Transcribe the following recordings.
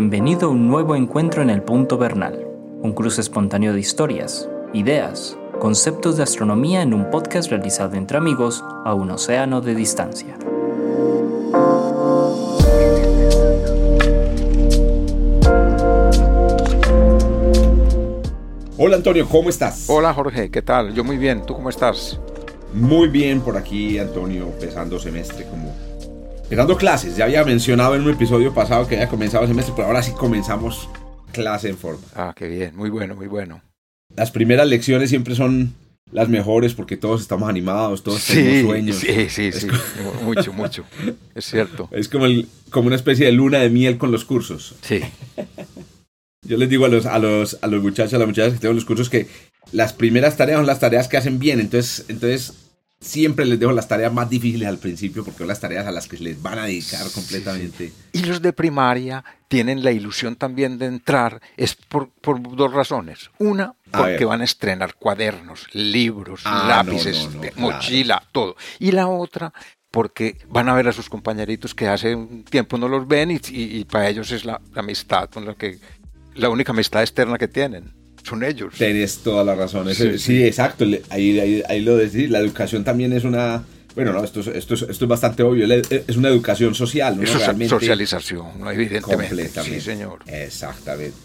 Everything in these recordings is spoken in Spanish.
Bienvenido a un nuevo encuentro en el Punto Bernal, un cruce espontáneo de historias, ideas, conceptos de astronomía en un podcast realizado entre amigos a un océano de distancia. Hola Antonio, ¿cómo estás? Hola Jorge, ¿qué tal? Yo muy bien, ¿tú cómo estás? Muy bien por aquí, Antonio, empezando semestre como... Empezando clases, ya había mencionado en un episodio pasado que había comenzado el semestre, pero ahora sí comenzamos clase en forma. Ah, qué bien, muy bueno, muy bueno. Las primeras lecciones siempre son las mejores porque todos estamos animados, todos tenemos sueños. Sí, sí, sí, mucho, mucho, es cierto. Es como, el, como una especie de luna de miel con los cursos. Sí. Yo les digo a los, a los, a los muchachos, a las muchachas que tengo los cursos que las primeras tareas son las tareas que hacen bien. Entonces, entonces siempre les dejo las tareas más difíciles al principio porque son las tareas a las que les van a dedicar completamente. Y los de primaria tienen la ilusión también de entrar, es por, por dos razones. Una, porque van a estrenar cuadernos, libros, ah, lápices, mochila, todo. Y la otra, porque van a ver a sus compañeritos que hace un tiempo no los ven y, y, para ellos es la, la amistad con la que la única amistad externa que tienen. Son ellos. Tienes toda la razón. Sí, exacto. Ahí, ahí, lo decís. La educación también es una. Bueno, no, esto, esto, esto es bastante obvio. Es una educación social, ¿no? Es socialización, ¿no? evidentemente. Completamente. Sí, señor. Exactamente.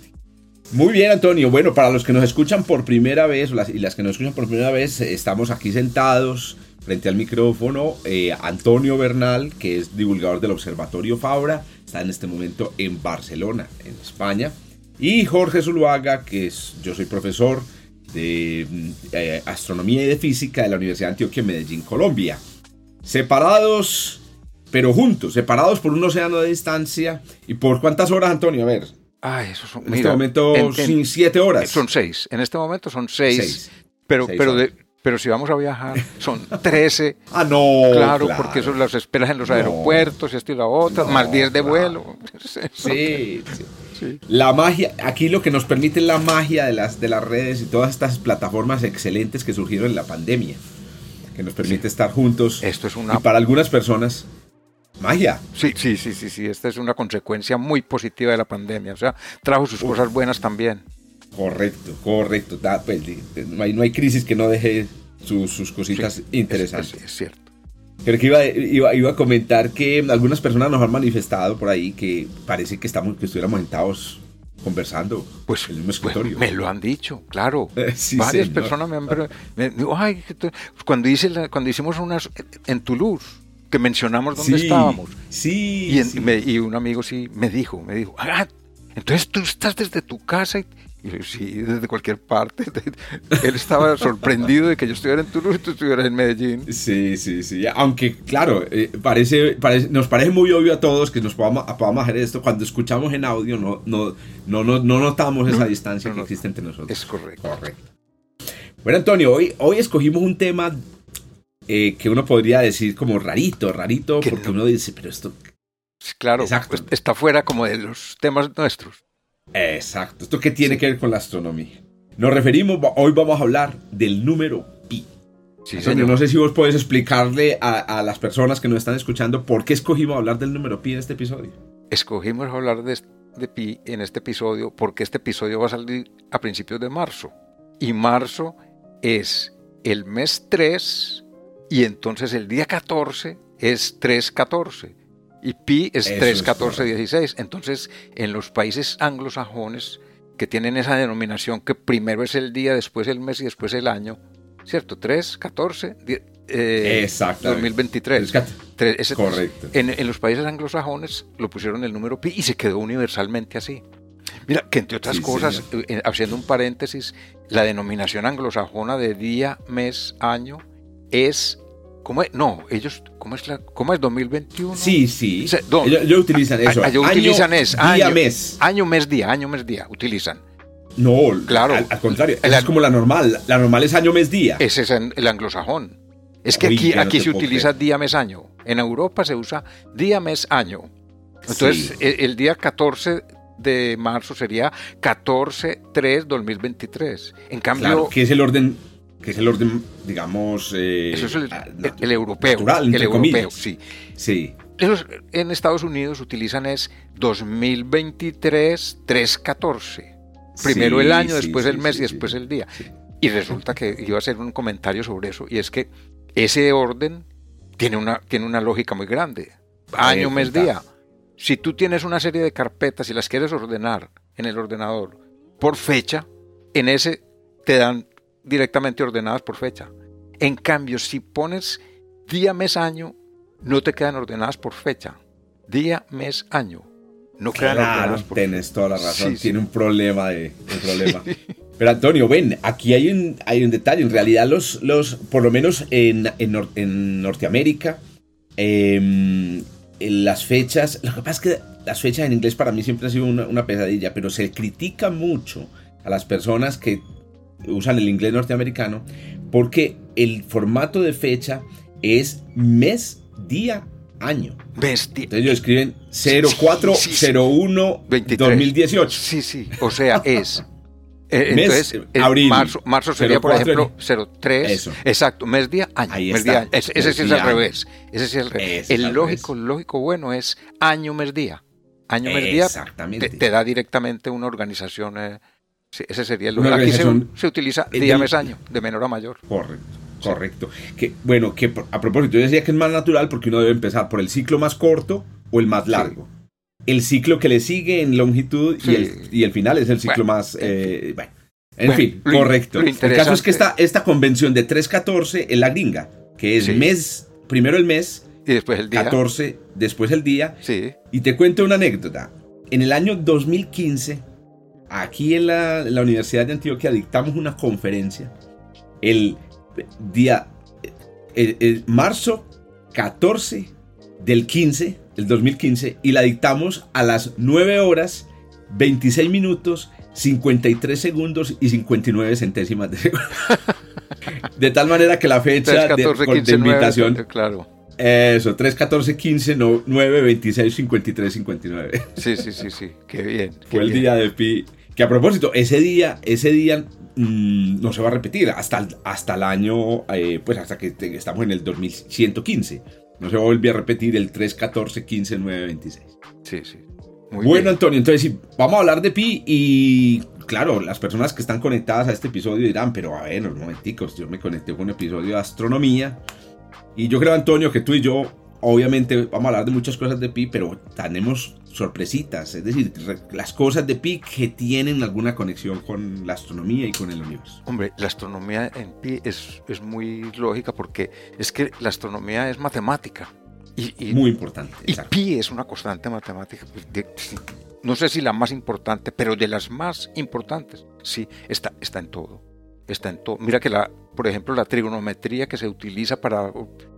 Muy bien, Antonio. Bueno, para los que nos escuchan por primera vez y las que nos escuchan por primera vez, estamos aquí sentados frente al micrófono. Eh, Antonio Bernal, que es divulgador del Observatorio Fabra, está en este momento en Barcelona, en España. Y Jorge Zuluaga, que es, yo soy profesor de eh, astronomía y de física de la Universidad de Antioquia en Medellín, Colombia. Separados, pero juntos, separados por un océano de distancia. ¿Y por cuántas horas, Antonio? A ver. Ay, eso son, en este momento, sin siete horas. Son seis. En este momento son seis. Pero, pero, de, pero si vamos a viajar, son trece. ah, no. Claro, porque eso las esperas en los aeropuertos y esto y la otra, más diez de vuelo. sí. sí. La magia, aquí lo que nos permite es la magia de las, de las redes y todas estas plataformas excelentes que surgieron en la pandemia, que nos permite estar juntos. Esto es una... Y para algunas personas, magia. Sí, sí, sí, sí, sí, esta es una consecuencia muy positiva de la pandemia, o sea, trajo sus cosas buenas también. Correcto, correcto. Pues, no, hay, no hay crisis que no deje sus, cositas interesantes. es cierto. Creo que iba, iba, iba, a comentar que algunas personas nos han manifestado por ahí que parece que estamos que estuviéramos sentados conversando pues, en el mismo escritorio. me lo han dicho, claro. Varias personas me han me, ay, cuando, hice cuando hicimos unas en Toulouse, que mencionamos dónde estábamos. Sí. Y, y, un amigo sí me dijo, me dijo, ah, entonces tú estás desde tu casa y sí, desde cualquier parte. Él estaba sorprendido de que yo estuviera en Toulouse y tú estuvieras en Medellín. Sí, sí, sí. Aunque, claro, eh, parece, nos parece muy obvio a todos que nos podamos, podamos hacer esto. Cuando escuchamos en audio no, no, no, no, notamos esa distancia que existe entre nosotros. Es correcto. correcto. Bueno, Antonio, hoy, hoy escogimos un tema eh, que uno podría decir como rarito, rarito, porque uno dice, pero esto... Claro, Exacto. está fuera como de los temas nuestros. Exacto. ¿Esto qué tiene que ver con la astronomía? Nos referimos, hoy vamos a hablar del número pi. Sí, señor. No sé si vos podés explicarle a, las personas que nos están escuchando por qué escogimos hablar del número pi en este episodio. Escogimos hablar de, de pi en este episodio porque este episodio va a salir a principios de marzo. Y marzo es el mes 3 y entonces el día 14 es 314 y pi es 3, 14, 16. Entonces, en los países anglosajones que tienen esa denominación que primero es el día, después el mes y después el año, ¿cierto? 3, 14, eh, 2023. Correcto. En, los países anglosajones lo pusieron el número pi y se quedó universalmente así. Mira, que entre otras cosas, eh, haciendo un paréntesis, la denominación anglosajona de día, mes, año es ¿Cómo es? No, ellos, ¿cómo es, la, cómo es 2021? Sí, sí. ellos, utilizan eso. ellos utilizan es día, mes. Año, mes, día, año, mes, día, utilizan. No, claro. Al, contrario, es como la normal. La normal es año, mes, día. Ese es el anglosajón. Es que aquí, aquí se utiliza día, mes, año. En Europa se usa día, mes, año. Entonces, el, el, día 14 de marzo sería 14-3-2023. En cambio. Claro, que es el orden que es el orden, digamos... Eh, Eso es el, ah, europeo. Natural, el europeo, sí. Sí. en Estados Unidos utilizan es 2023 314. Primero el año, después el mes y después el día. Y resulta que iba a hacer un comentario sobre eso, y es que ese orden tiene una, tiene una lógica muy grande. Año, mes, día. Si tú tienes una serie de carpetas y las quieres ordenar en el ordenador por fecha, en ese te dan directamente ordenadas por fecha. En cambio, si pones día, mes, año, no te quedan ordenadas por fecha. Día, mes, año. No quedan ordenadas por Tienes toda la razón. Tiene un problema de, problema. Pero Antonio, ven, aquí hay un, hay un detalle. En realidad, los, los, por lo menos en, en, Norteamérica, em, las fechas, lo que pasa es que las fechas en inglés para mí siempre han sido una, una, pesadilla, pero se critica mucho a las personas que usan el inglés norteamericano porque el formato de fecha es mes, día, año. Bestia. Entonces ellos escriben 0401 2018. Sí, sí. O sea, es. Eh, entonces, abril, marzo, marzo sería, por ejemplo, 03. Eso. Exacto, mes, día, año. Ahí mes, está. Día, ese, ese sí es al revés. Ese sí es al revés. el lógico, lógico bueno es año, mes, día. Año, mes, día. Exactamente. Te, da directamente una organización. Eh, ese sería el. Aquí se, se utiliza día, mes, año, de menor a mayor. Correcto. Correcto. Que, bueno, que a propósito, yo decía que es más natural porque uno debe empezar por el ciclo más corto o el más largo. El ciclo que le sigue en longitud y, el, final es el ciclo más... Eh, bueno, en fin, correcto. el caso es que esta, esta convención de 3.14 es la gringa, que es mes, primero el mes, y después el día. 14, después el día. Sí. Y te cuento una anécdota. En el año 2015, aquí en la, en la Universidad de Antioquia dictamos una conferencia. El día, el, eh, eh, marzo 14 del 15, el 2015, y la dictamos a las 9 horas, 26 minutos, 53 segundos y 59 centésimas de segundo. De tal manera que la fecha de, invitación... claro. Eso, 3, 14, 15, 9, 26, 53, 59. Sí, sí, sí, sí, qué bien. Fue el día de Pi. Que a propósito, ese día, ese día Mm, no se va a repetir hasta, hasta el año, eh, pues hasta que estamos en el 2115. No se va a volver a repetir el 3, 14, 15, 9, 26. Sí, sí. bueno, Antonio, entonces vamos a hablar de Pi y claro, las personas que están conectadas a este episodio dirán, pero a ver, un momenticos, yo me conecté con un episodio de astronomía y yo creo, Antonio, que tú y yo obviamente vamos a hablar de muchas cosas de Pi, pero tenemos sorpresitas, es decir, las cosas de Pi que tienen alguna conexión con la astronomía y con el universo. Hombre, la astronomía en Pi es, es muy lógica porque es que la astronomía es matemática. Y, muy importante. Y Pi es una constante matemática. Pues, no sé si la más importante, pero de las más importantes, sí, está, está en todo. Está en todo. Mira que la, por ejemplo, la trigonometría que se utiliza para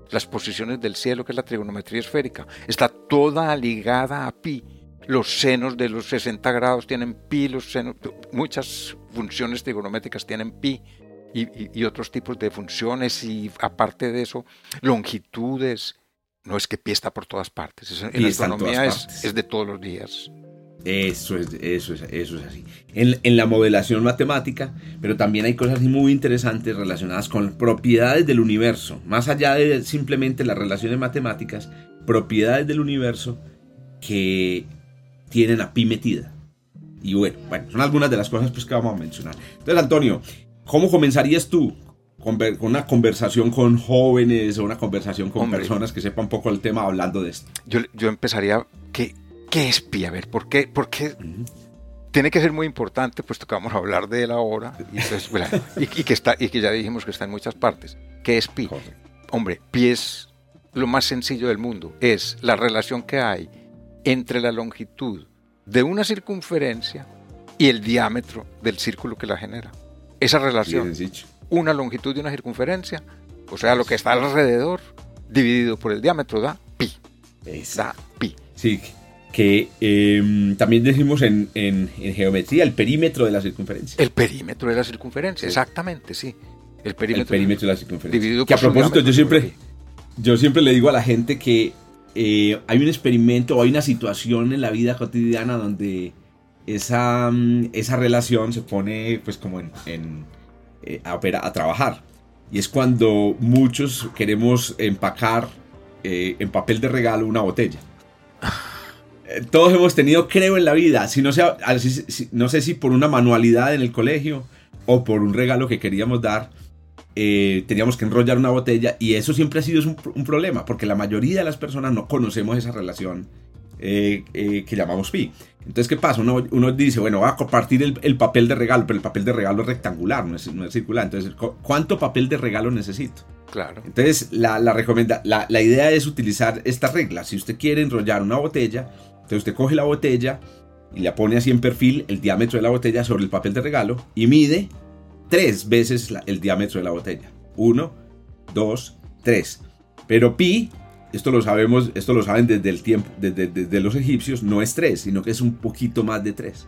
las posiciones del cielo, que es la trigonometría esférica, está toda ligada a pi. Los senos de los 60 grados tienen pi, los senos, muchas funciones trigonométricas tienen pi y, otros tipos de funciones y aparte de eso, longitudes. No es que pi está por todas partes, en la astronomía es de todos los días. Eso es, eso es, eso es así. En, la modelación matemática, pero también hay cosas muy interesantes relacionadas con propiedades del universo, más allá de simplemente las relaciones matemáticas, propiedades del universo que tienen a pi metida. Y bueno, bueno, son algunas de las cosas pues, que vamos a mencionar. Entonces, Antonio, ¿cómo comenzarías tú con, una conversación con jóvenes o una conversación con personas que sepan un poco el tema hablando de esto? Yo, yo empezaría que ¿Qué es Pi? A ver, ¿por qué? Porque tiene que ser muy importante, puesto que vamos a hablar de él ahora, y, que está, y que ya dijimos que está en muchas partes. ¿Qué es Pi? Hombre, Pi es lo más sencillo del mundo. Es la relación que hay entre la longitud de una circunferencia y el diámetro del círculo que la genera. Esa relación, una longitud de una circunferencia, o sea, lo que está alrededor, dividido por el diámetro, da pi. Da pi. Sí, que em, también decimos en, en, geometría el perímetro de la circunferencia. El perímetro de la circunferencia, exactamente, sí. El perímetro, de la circunferencia. que a propósito, yo siempre, yo siempre le digo a la gente que eh, hay un experimento o hay una situación en la vida cotidiana donde esa, mm, esa relación se pone pues como en, en eh, a, a trabajar. Y es cuando muchos queremos empacar eh, en papel de regalo una botella. Eh, Todos hemos tenido, creo, en la vida, si no, sea, no sé si por una manualidad en el colegio o por un regalo que queríamos dar, eh, teníamos que enrollar una botella y eso siempre ha sido un, un problema, porque la mayoría de las personas no conocemos esa relación eh, eh, que llamamos pi. Entonces, ¿qué pasa? Uno, uno dice, bueno, va a compartir el, el papel de regalo, pero el papel de regalo es rectangular, no es, no es circular. Entonces, ¿cu- ¿cuánto papel de regalo necesito? Claro. Entonces, la, la, recomenda la, la idea es utilizar esta regla. Si usted quiere enrollar una botella, entonces usted coge la botella y la pone así en perfil el diámetro de la botella sobre el papel de regalo y mide tres veces la- el diámetro de la botella. Uno, dos, tres. Pero pi, esto lo sabemos, esto lo saben desde el tiempo, desde, desde los egipcios, no es tres, sino que es un poquito más de tres.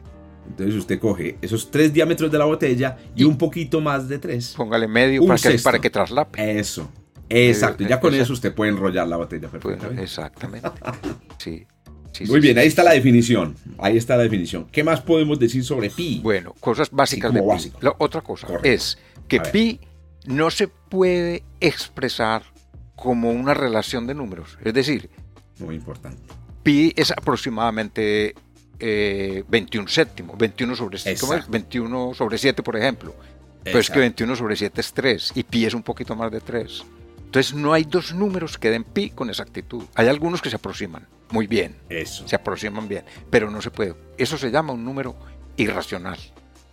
Entonces usted coge esos tres diámetros de la botella y, Y- un poquito más de tres. Póngale medio para que, para que traslape. Eso. Exacto. Ya con Exacto. eso usted puede enrollar la botella Pues, perfectamente. exactamente. Sí. Sí, Muy sí, bien, sí, ahí está la definición. Ahí está la definición. ¿Qué más podemos decir sobre pi? Bueno, cosas básicas de pi. básico. La otra cosa Correcto. es que pi no se puede expresar como una relación de números. Es decir, Muy importante. pi es aproximadamente eh, 21 séptimos, 21 sobre, ¿cómo es? Exacto. 21 sobre 7, por ejemplo. Pero es que 21 sobre 7 es 3 y pi es un poquito más de 3. Entonces no hay dos números que den pi con exactitud. Hay algunos que se aproximan muy bien, Eso. se aproximan bien, pero no se puede. Eso se llama un número irracional.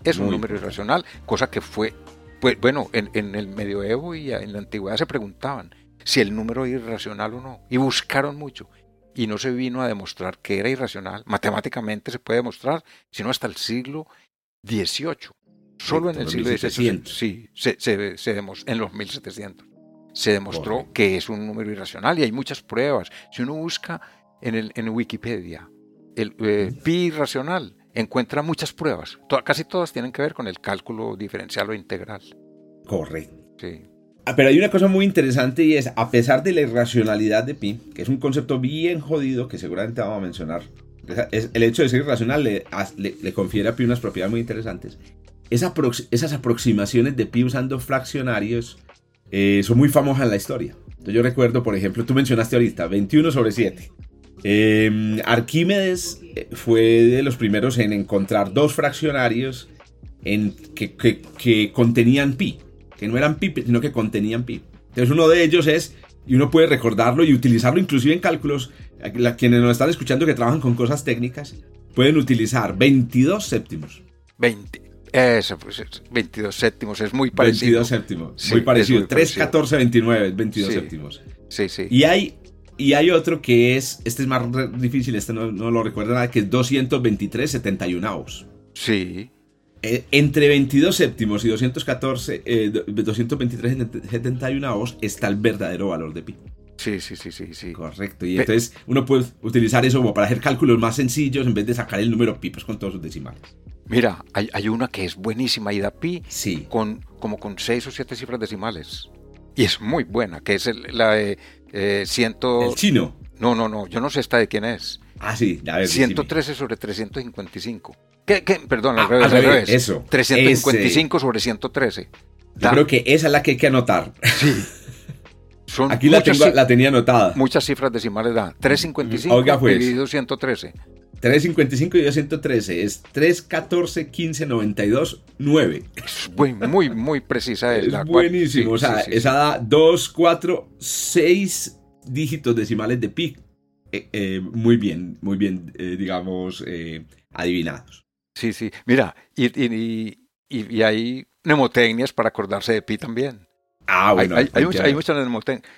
Es un número irracional, cosa que fue, pues, bueno, en, en el medioevo y en la antigüedad se preguntaban si el número era irracional o no, y buscaron mucho. Y no se vino a demostrar que era irracional. Matemáticamente se puede demostrar, sino hasta el siglo XVIII. Solo en el siglo XVIII, 1700. sí, se, se, se demos- en los 1700, se demostró Correcto. que es un número irracional y hay muchas pruebas. Si uno busca en, el, en Wikipedia el eh, pi irracional, encuentra muchas pruebas. To- casi todas tienen que ver con el cálculo diferencial o integral. Correcto. Sí, Ah, Pero hay una cosa muy interesante y es, a pesar de la irracionalidad de pi, que es un concepto bien jodido que seguramente vamos a mencionar, es- el hecho de ser irracional le, le- le confiere a pi unas propiedades muy interesantes. Esa aprox- esas aproximaciones de pi usando fraccionarios eh, son muy famosas en la historia. Entonces yo recuerdo, por ejemplo, tú mencionaste ahorita 21 sobre 7. Eh, Arquímedes eh, fue de los primeros en encontrar dos fraccionarios en, que, que- que contenían pi, que no eran pi, sino que contenían pi. Entonces uno de ellos es, y uno puede recordarlo y utilizarlo inclusive en cálculos, la- quienes nos están escuchando que trabajan con cosas técnicas, pueden utilizar 22 séptimos. 20. Eso, pues, es 22 séptimos, es muy parecido. 22 séptimos, Sí, muy parecido. muy 3, parecido. 14, 29, 22 Sí. séptimos. Sí, sí. Y hay, y hay otro que es, este es más difícil, este no, no lo recuerdo nada, que es 223, 71 Sí, Eh, entre 22 séptimos y 214, eh, do- 223 71 está el verdadero valor de pi. sí, sí, sí, sí. sí. Correcto. Y entonces uno puede utilizar eso como para hacer cálculos más sencillos en vez de sacar el número pi pues, con todos sus decimales. Mira, hay, hay una que es buenísima y da pi Sí. con, como con 6 o 7 cifras decimales. Y es muy buena, que es el- la de eh, ciento... El chino. No, no, no, yo no sé esta de quién es. Ah, sí. A ver, decime. 113 sobre 355. ¿Qué, qué? Perdón, al Ah, revés, al al revés, revés. eso. 355 sobre 113. Yo creo que esa es la que hay que anotar. Son Aquí la, tengo, la tenía anotada. muchas cifras decimales da. 355 Oiga, pues. dividido 113. 355 y 213 es 3, 14, 15, 92, 9. Es muy, muy, muy precisa. Es la cual- buenísimo. sí, o sea, sí, sí, esa da 2, 4, 6 dígitos decimales de pi. Eh, eh, muy bien, muy bien, eh, digamos, eh, adivinados. Sí, sí. Mira, y, y, y, y hay mnemotecnias para acordarse de pi también. Ah, bueno. hay, hay, hay mucha- hay muchas mnemotecnias.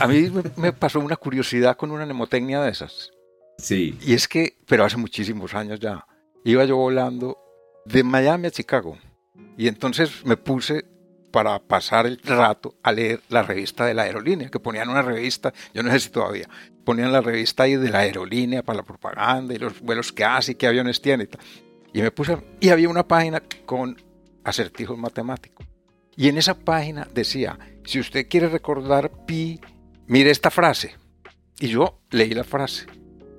A mí me, me pasó una curiosidad con una mnemotecnia de esas. Sí. Y es que, pero hace muchísimos años ya, iba yo volando de Miami a Chicago. Y entonces me puse para pasar el rato a leer la revista de la aerolínea, que ponían una revista, yo no sé si todavía, ponían la revista ahí de la aerolínea para la propaganda y los vuelos que hace y qué aviones tiene y tal. Y me puse, y había una página con acertijos matemáticos. Y en esa página decía, si usted quiere recordar pi, mire esta frase. Y yo leí la frase.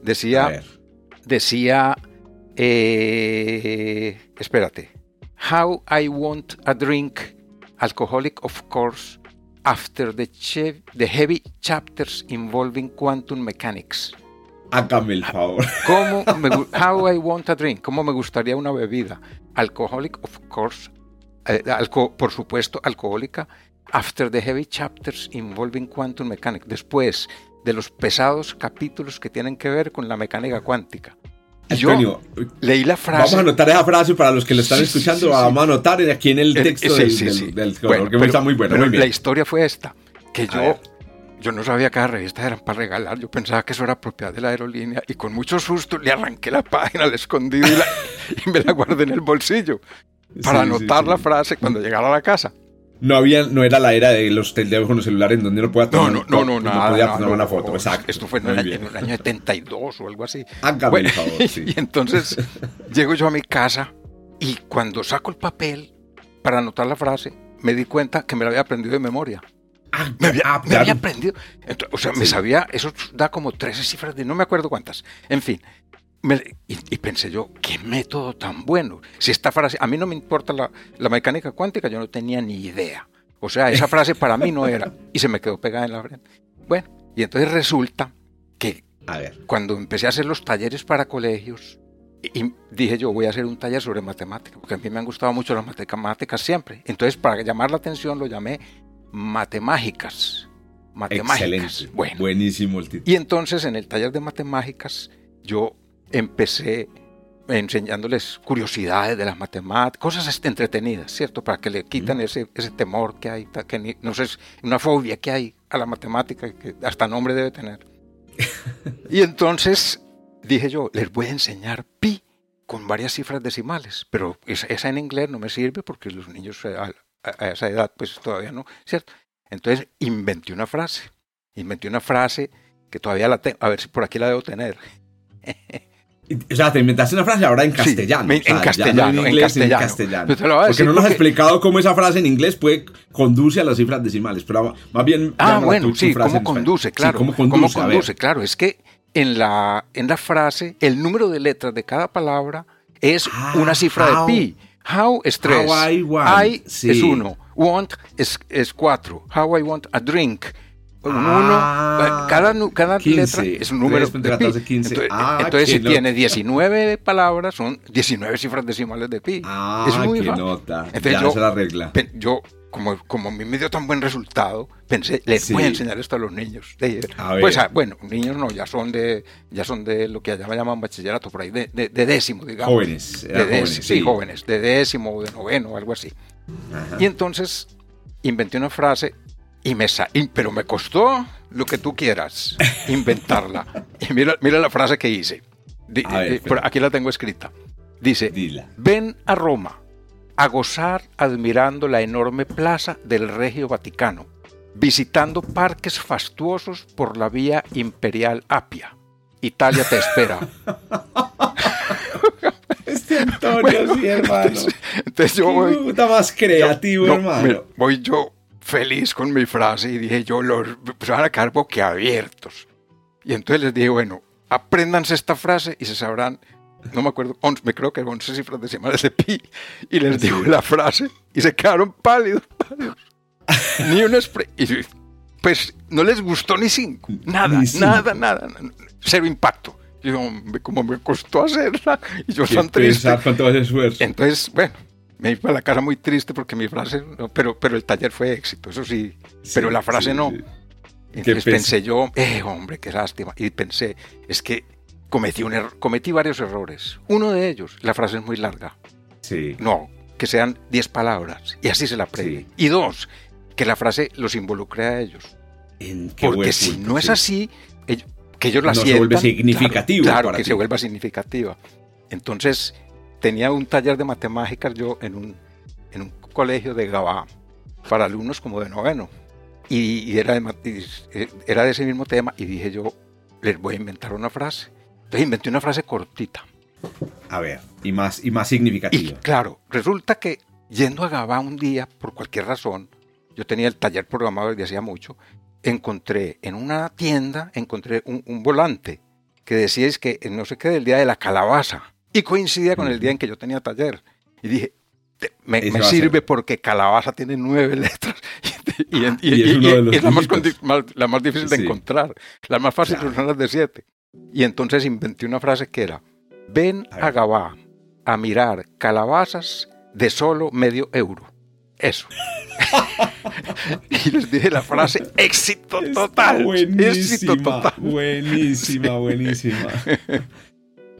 Decía, decía, eh, espérate, how I want a drink, alcoholic of course, after the, the heavy chapters involving quantum mechanics. Hágame el favor. ¿Cómo me, how I want a drink. ¿Cómo me gustaría una bebida? Alcoholic, of course. Eh, por supuesto, alcohólica. After the heavy chapters involving quantum mechanics. Después de los pesados capítulos que tienen que ver con la mecánica cuántica. Yo leí la frase. Vamos a anotar esa frase para los que lo están escuchando. vamos a anotar aquí en el texto del, del, que está muy bueno. Muy bien. La historia fue esta: que yo, yo no sabía que las revistas eran para regalar. Yo pensaba que eso era propiedad de la aerolínea y con mucho susto le arranqué la página, le escondí y, me la guardé en el bolsillo para anotar la frase cuando llegara a la casa. No había, no era la era de los teléfonos celulares donde no podía tomar, no, no, no, no, no podía tomar una foto. Exacto. Esto fue en el, año, 72 o algo así. Hágame favor, sí. Y entonces llego yo a mi casa y cuando saco el papel para anotar la frase, me di cuenta que me la había aprendido de memoria. Ah, me había, ah, me había aprendido. o sea, me sabía, eso da como 13 cifras de no me acuerdo cuántas. En fin, y, pensé yo, qué método tan bueno. Si esta frase, a mí no me importa la, mecánica cuántica, yo no tenía ni idea. O sea, esa frase para mí no era. Y se me quedó pegada en la frente. Bueno, y entonces resulta que cuando empecé a hacer los talleres para colegios, y, dije yo, voy a hacer un taller sobre matemáticas, porque a mí me han gustado mucho las matemáticas siempre. Entonces, para llamar la atención, lo llamé matemáticas. Matemáticas. Excelente. Bueno. Buenísimo el título. Y entonces, en el taller de matemáticas, yo empecé enseñándoles curiosidades de las matemáticas, cosas entretenidas, ¿cierto? Para que le quitan ese, ese temor que hay, que no sé, una fobia que hay a la matemática que hasta nombre debe tener. y entonces dije yo, les voy a enseñar pi con varias cifras decimales, pero esa, en inglés no me sirve porque los niños a, a, esa edad pues todavía no, ¿cierto? Entonces inventé una frase, inventé una frase que todavía la tengo, a ver si por aquí la debo tener. O sea, te inventaste una frase ahora en castellano. en, castellano en, castellano, Porque no nos has explicado cómo esa frase en inglés puede conduce a las cifras decimales, pero más bien... Ah, bueno, sí, cómo conduce, claro. cómo conduce, claro. Es que en la, en la frase, el número de letras de cada palabra es ah, una cifra de pi. How es tres. I, want, I es uno. Want es, es cuatro. How I want a drink un ah, cada, cada letra es un número de pi. Entonces, ah, si tiene 19 palabras, son 19 cifras decimales de pi. Ah, es muy qué nota. Entonces, yo, la regla. Yo, como, como a mí me dio tan buen resultado, pensé, les voy a enseñar esto a los niños. pues, bueno, niños no, ya son de ya son de lo que allá llaman bachillerato, por ahí, de, de, décimo, digamos. Jóvenes. sí, jóvenes, de décimo o de noveno, algo así. Y entonces inventé una frase y me pero me costó lo que tú quieras inventarla. y mira, mira la frase que hice. aquí la tengo escrita. Dice, ven a Roma a gozar admirando la enorme plaza del Regio Vaticano, visitando parques fastuosos por la vía imperial Apia. Italia te espera. este Antonio, sí, hermano. Entonces, yo voy, puta más creativo, hermano. voy yo feliz con mi frase y dije yo, los pues, van a quedar boquiabiertos. Y entonces les dije, bueno, apréndanse esta frase y se sabrán, no me acuerdo, me creo que 11 cifras decimales de pi. Y les digo la frase y se quedaron pálidos, pálidos. ni un y Pues no les gustó ni cinco, nada, nada, nada, cero impacto. Y yo, como me costó hacerla, y yo tan triste. ese esfuerzo. Entonces, bueno, me iba a la casa muy triste porque mi frase, pero, pero el taller fue éxito, eso sí, pero la frase no. Entonces pensé yo, eh, hombre, qué lástima. Y pensé, es que cometí, un cometí varios errores. Uno de ellos, la frase es muy larga. Sí. No, que sean 10 palabras y así se la aprende. Y dos, que la frase los involucre a ellos. Porque si no es así, que ellos la no se vuelve significativo. Claro, que se vuelva significativa. Entonces, tenía un taller de matemáticas yo en un, en un colegio de Gabá para alumnos como de noveno. Y, era, de, era de ese mismo tema y dije yo, les voy a inventar una frase. Entonces inventé una frase cortita. A ver, y más, y más significativa. Y claro, resulta que yendo a Gabá un día, por cualquier razón, yo tenía el taller programado desde hacía mucho, encontré en una tienda, encontré un, un volante que decía es que no sé qué del día de la calabaza. Y coincidía con el día en que yo tenía taller. Y dije, me, sirve porque calabaza tiene nueve letras. y, y de los es la más, la más difícil de Sí. encontrar. Las más fáciles Claro. son las de 7. Y entonces inventé una frase que era, ven A a Gabá a mirar calabazas de solo medio euro. Eso. y les dije la frase, éxito Está total. Éxito Buenísima, total. buenísima, buenísima.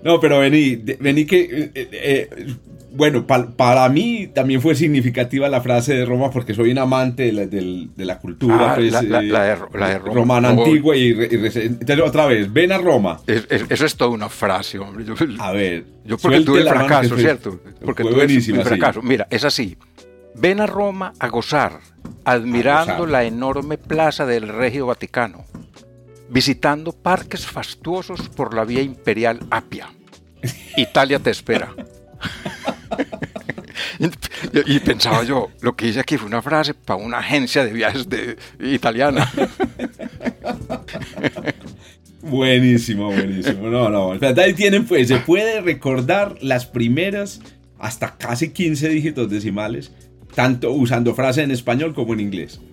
No, pero vení, vení que... eh, eh, eh, bueno, pa- para mí también fue significativa la frase de Roma porque soy un amante de la, del- de la cultura Ah, pues, la- la- eh, la de Ro- la de Roma. romana antigua y, y entonces, otra vez, ven a Roma. Es- es- eso es toda una frase, hombre. Yo, A ver. yo porque tuve fracaso, fue- ¿cierto? Porque tuve sí. fracaso. Mira, es así. Ven a Roma a gozar, admirando A gozar. la enorme plaza del Regio Vaticano, visitando parques fastuosos por la vía imperial Apia. Italia te espera. y, y pensaba yo, lo que hice aquí fue una frase para una agencia de viajes de, italiana. Buenísimo, buenísimo. No, no. Ahí tienen, pues, se puede recordar las primeras hasta casi 15 dígitos decimales, tanto usando frase en español como en inglés.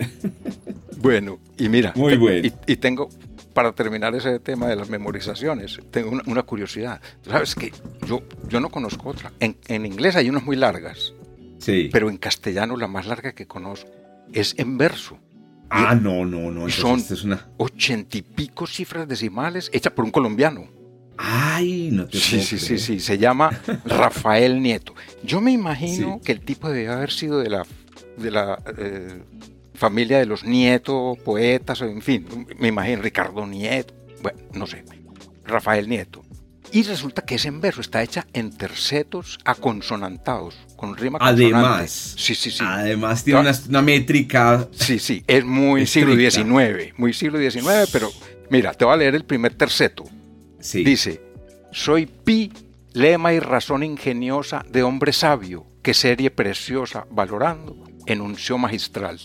Bueno, y mira, Muy bueno. y, y tengo, para terminar ese tema de las memorizaciones, tengo una, una curiosidad. Tú sabes que yo, yo no conozco otra. En, en inglés hay unas muy largas, Sí. pero en castellano la más larga que conozco es en verso. ah, no, no, no. y Entonces, son- es una. Ochenta y pico cifras decimales hechas por un colombiano. Ay, no te Sí, sí, sí, sí. Se llama Rafael Nieto. Yo me imagino Sí. que el tipo debe haber sido de la, de la eh, familia de los Nieto, poetas, en fin. Me imagino Ricardo Nieto. Bueno, no sé. Rafael Nieto. Y resulta que ese en verso está hecha en tercetos aconsonantados, con rima consonante. Además. Sí, sí, sí. Además, tiene una, una métrica. Sí, sí, es muy siglo. XIX, muy siglo XIX, pero mira, te voy a leer el primer terceto. Sí. Dice, soy pi, lema y razón ingeniosa de hombre sabio, que serie preciosa valorando, enunció magistral.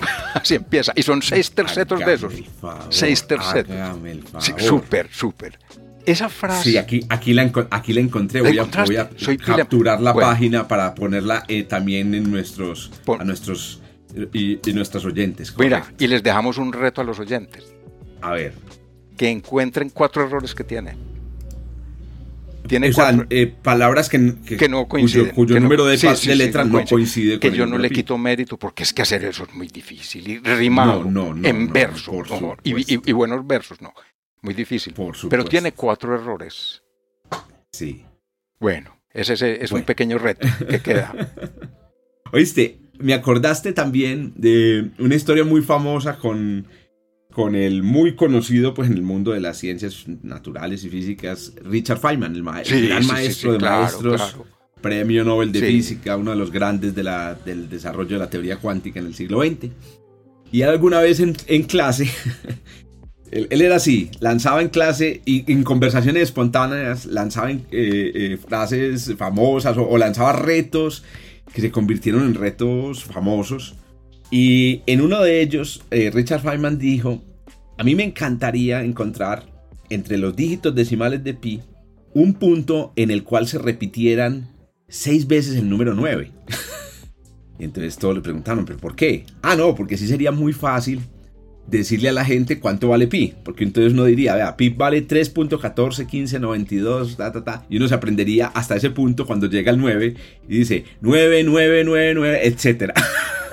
Así empieza, y son seis tercetos de esos. favor, Seis tercetos. favor. Sí, súper, súper. Esa frase... Sí, aquí, aquí, la, aquí la encontré. ¿La Voy a, voy a Soy capturar la Bueno. página para ponerla eh, también en nuestros, Pon- a nuestros y, y nuestros oyentes. Mira, y les dejamos un reto a los oyentes, a ver. que encuentren cuatro errores que tiene. Tiene O sea, cuatro... eh, palabras que, que, que no coinciden. cuyo, cuyo que no- número de, sí, sí, de sí, letras no coincide. Que con yo no le quito mérito porque es que hacer eso es muy difícil. Y rimado, No, en verso, y, supuesto. y- y buenos versos, no. Muy difícil. Por Pero tiene cuatro errores. Sí. Bueno, ese, ese es un pequeño reto que queda. Oíste, me acordaste también de una historia muy famosa con, con el muy conocido pues, en el mundo de las ciencias naturales y físicas, Richard Feynman, el, ma- el Sí, gran sí, maestro sí, de claro, maestros, claro. premio Nobel de. Física, uno de los grandes de la- del desarrollo de la teoría cuántica en el siglo XX. Y alguna vez en, en clase, él, él era así, lanzaba en clase y en conversaciones espontáneas, lanzaba en, eh, eh, frases famosas o, o lanzaba retos que se convirtieron en retos famosos. Y en uno de ellos, eh, Richard Feynman dijo, a mí me encantaría encontrar entre los dígitos decimales de pi un punto en el cual se repitieran seis veces el número 9. y entonces todos le preguntaron, ¿pero por qué? Ah, no, porque sí sería muy fácil decirle a la gente cuánto vale pi. Porque entonces uno diría, vea, pi vale 3.141592, ta, ta, ta. Y uno se aprendería hasta ese punto cuando llega el 9 y dice 9999, etcétera.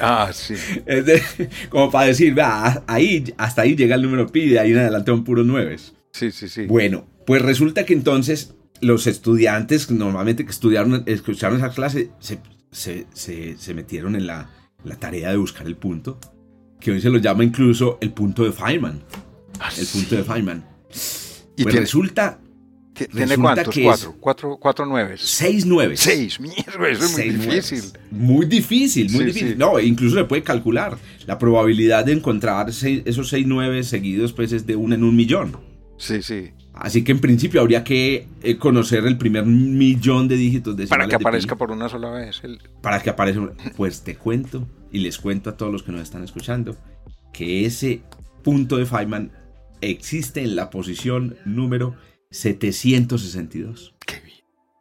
Ah, sí. Es de- como para decir, vea, ahí, hasta ahí llega el número pi y de ahí en adelante son puros 9. Sí, sí, sí. Bueno, pues resulta que entonces los estudiantes normalmente que estudiaron, escucharon esa clase se, se- se- se metieron en la, la tarea de buscar el punto, que hoy se lo llama incluso el punto de Feynman. Ah, El sí. punto de Feynman. ¿Y Pues tiene, resulta ti- tiene resulta cuántos? que es- Cuatro. Cuatro, cuatro nueves. 6 9. Seis. Mierda, eso es muy Seis difícil. nueves. Muy difícil, muy Sí, difícil. sí. No, incluso se puede calcular. La probabilidad de encontrar seis- esos 6 9 seguidos pues es de una en un millón. Sí, sí. Así que en principio habría que eh, conocer el primer millón de dígitos decimales Para que de aparezca por una sola vez. el- para que aparezca. Pues te cuento y les cuento a todos los que nos están escuchando que ese punto de Feynman existe en la posición número 762. Qué bien.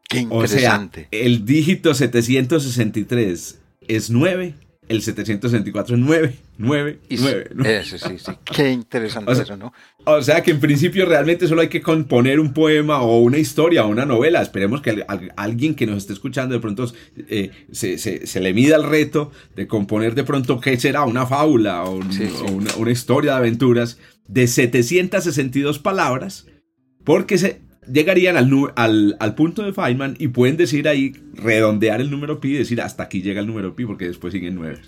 Qué O sea, interesante. el dígito 763 es 9, el 764 es 9, 9, 9. Ese, sí, sí. Qué interesante eso, ¿no? O sea que en principio realmente solo hay que componer un poema o una historia o una novela. Esperemos que alguien que nos esté escuchando de pronto eh, se, se, le mida el reto de componer de pronto qué será una fábula o, una, una historia de aventuras de 762 palabras porque se, llegarían al, al, punto de Feynman y pueden decir ahí, redondear el número pi y decir hasta aquí llega el número pi porque después siguen nueve.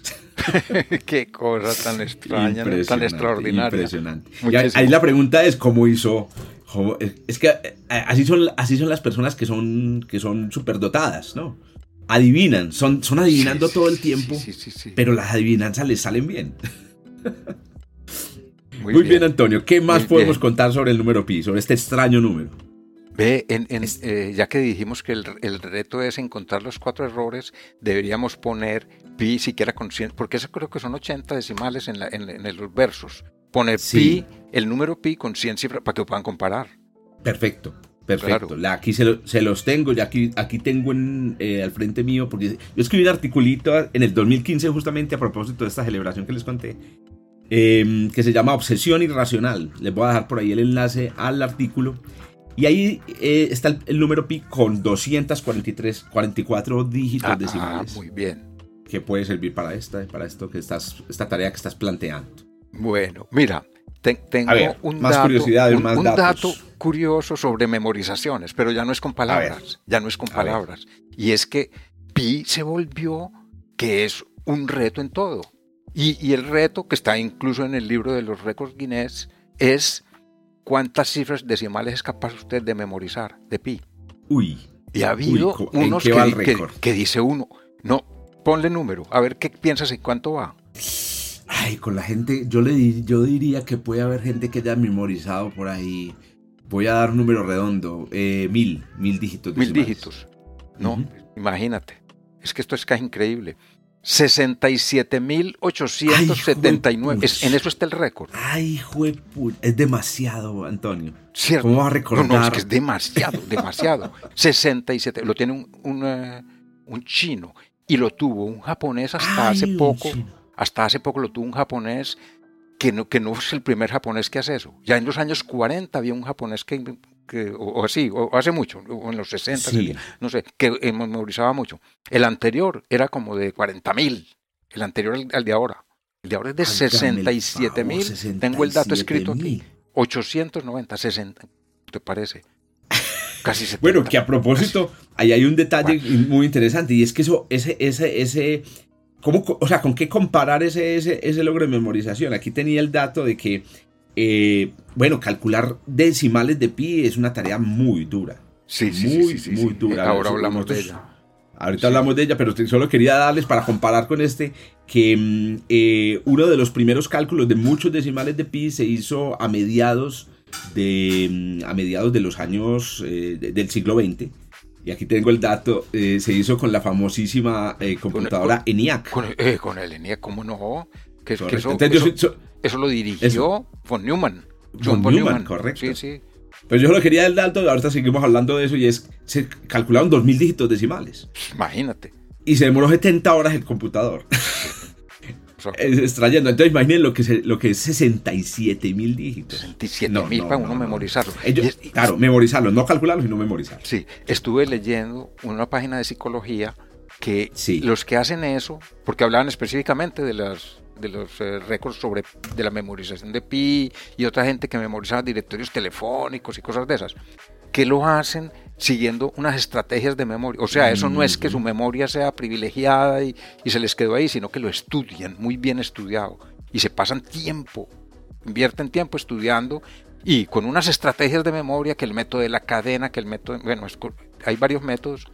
Qué cosa tan extraña, tan extraordinaria. Impresionante. ahí, la pregunta es cómo hizo... es que eh, así son, así son las personas que son, que son superdotadas, ¿no? Adivinan, son, son adivinando todo el tiempo, pero las adivinanzas les salen bien. Muy, bien. Antonio. ¿Qué más podemos contar sobre el número pi, sobre este extraño número? Ve, en, eh, ya que dijimos que el, reto es encontrar los cuatro errores, deberíamos poner pi siquiera con 100, porque eso creo que son 80 decimales en, los versos. Poner pi, el número pi con 100 cifras para que puedan comparar. Perfecto. Perfecto. aquí se, los tengo, ya aquí, aquí tengo eh, al frente mío, porque yo escribí un articulito en el 2015 justamente a propósito de esta celebración que les conté, em, que se llama Obsesión Irracional. Les voy a dejar por ahí el enlace al artículo y ahí eh, está el, número pi con 243, 44 dígitos ah, decimales. muy bien. Que puede servir para esta, para esto que estás, esta tarea que estás planteando. Bueno, mira, tengo un, más dato, más un dato curioso sobre memorizaciones, pero ya no es con palabras, ya no es con palabras. Y es que pi se volvió que es un reto en todo. Y, y el reto que está incluso en el libro de los récords Guinness es ¿Cuántas cifras decimales es capaz usted de memorizar de pi? Uy. Y ha habido unos que, dice uno, no, ponle número, a ver qué piensas en cuánto va. Ay, con la gente, yo, le, yo diría que puede haber gente que haya memorizado por ahí. Voy a dar un número redondo, eh, mil, mil dígitos. Mil dígitos. No, imagínate. Es que esto es casi increíble. 67.879. En eso está el récord. Ay, juepu, es demasiado, Antonio. ¿Cierto? ¿Cómo vas a recordar? No, no, es que es demasiado, demasiado. 67, lo tiene un, un, eh, un, chino y lo tuvo un japonés hasta hace poco. Hasta hace poco lo tuvo un japonés que no, que no es el primer japonés que hace eso. Ya en los años 40 había un japonés que o, así, o hace mucho, o en los 60, no sé, que memorizaba mucho. El anterior era como de 40 mil, el anterior al, de ahora. El de ahora es de 67 mil. Tengo el dato escrito aquí. 890, 60, ¿te parece? Casi 70. Bueno, que a propósito, ahí hay un detalle muy interesante y es que eso, ese, ese, ese, ¿cómo, o sea, ¿con qué comparar ese, ese, ese logro de memorización? Aquí tenía el dato de que eh, bueno, calcular decimales de pi es una tarea muy dura. Sí, sí, muy, sí, muy dura. Ahora hablamos de ella. Ahorita hablamos de ella, pero solo quería darles para comparar con este que mm, eh, uno de los primeros cálculos de muchos decimales de pi se hizo a mediados de, mm, a mediados de los años eh, del siglo XX. Y aquí tengo el dato, se hizo con la famosísima computadora ENIAC. Con, el ENIAC, ¿cómo no? Que, que eso, eso lo dirigió von Neumann. John von, Neumann, correcto. Sí, sí. Pero yo lo quería del dato, ahorita seguimos hablando de eso y es, se calcularon 2.000 dígitos decimales. Imagínate. Y se demoró 70 horas el computador. extrayendo. Entonces imaginen lo que, es, lo que es 67 mil dígitos. 67 mil para uno memorizarlo. claro, memorizarlo, no calcularlo, sino memorizarlo. Sí, estuve leyendo una página de psicología que los que hacen eso, porque hablaban específicamente de las de los eh, récords sobre de la memorización de pi y otra gente que memorizaba directorios telefónicos y cosas de esas, que lo hacen siguiendo unas estrategias de memoria. O sea, eso no es que su memoria sea privilegiada y, y se les quedó ahí, sino que lo estudian, muy bien estudiado, y se pasan tiempo, invierten tiempo estudiando y con unas estrategias de memoria, que el método de la cadena, que el método, bueno, hay varios métodos,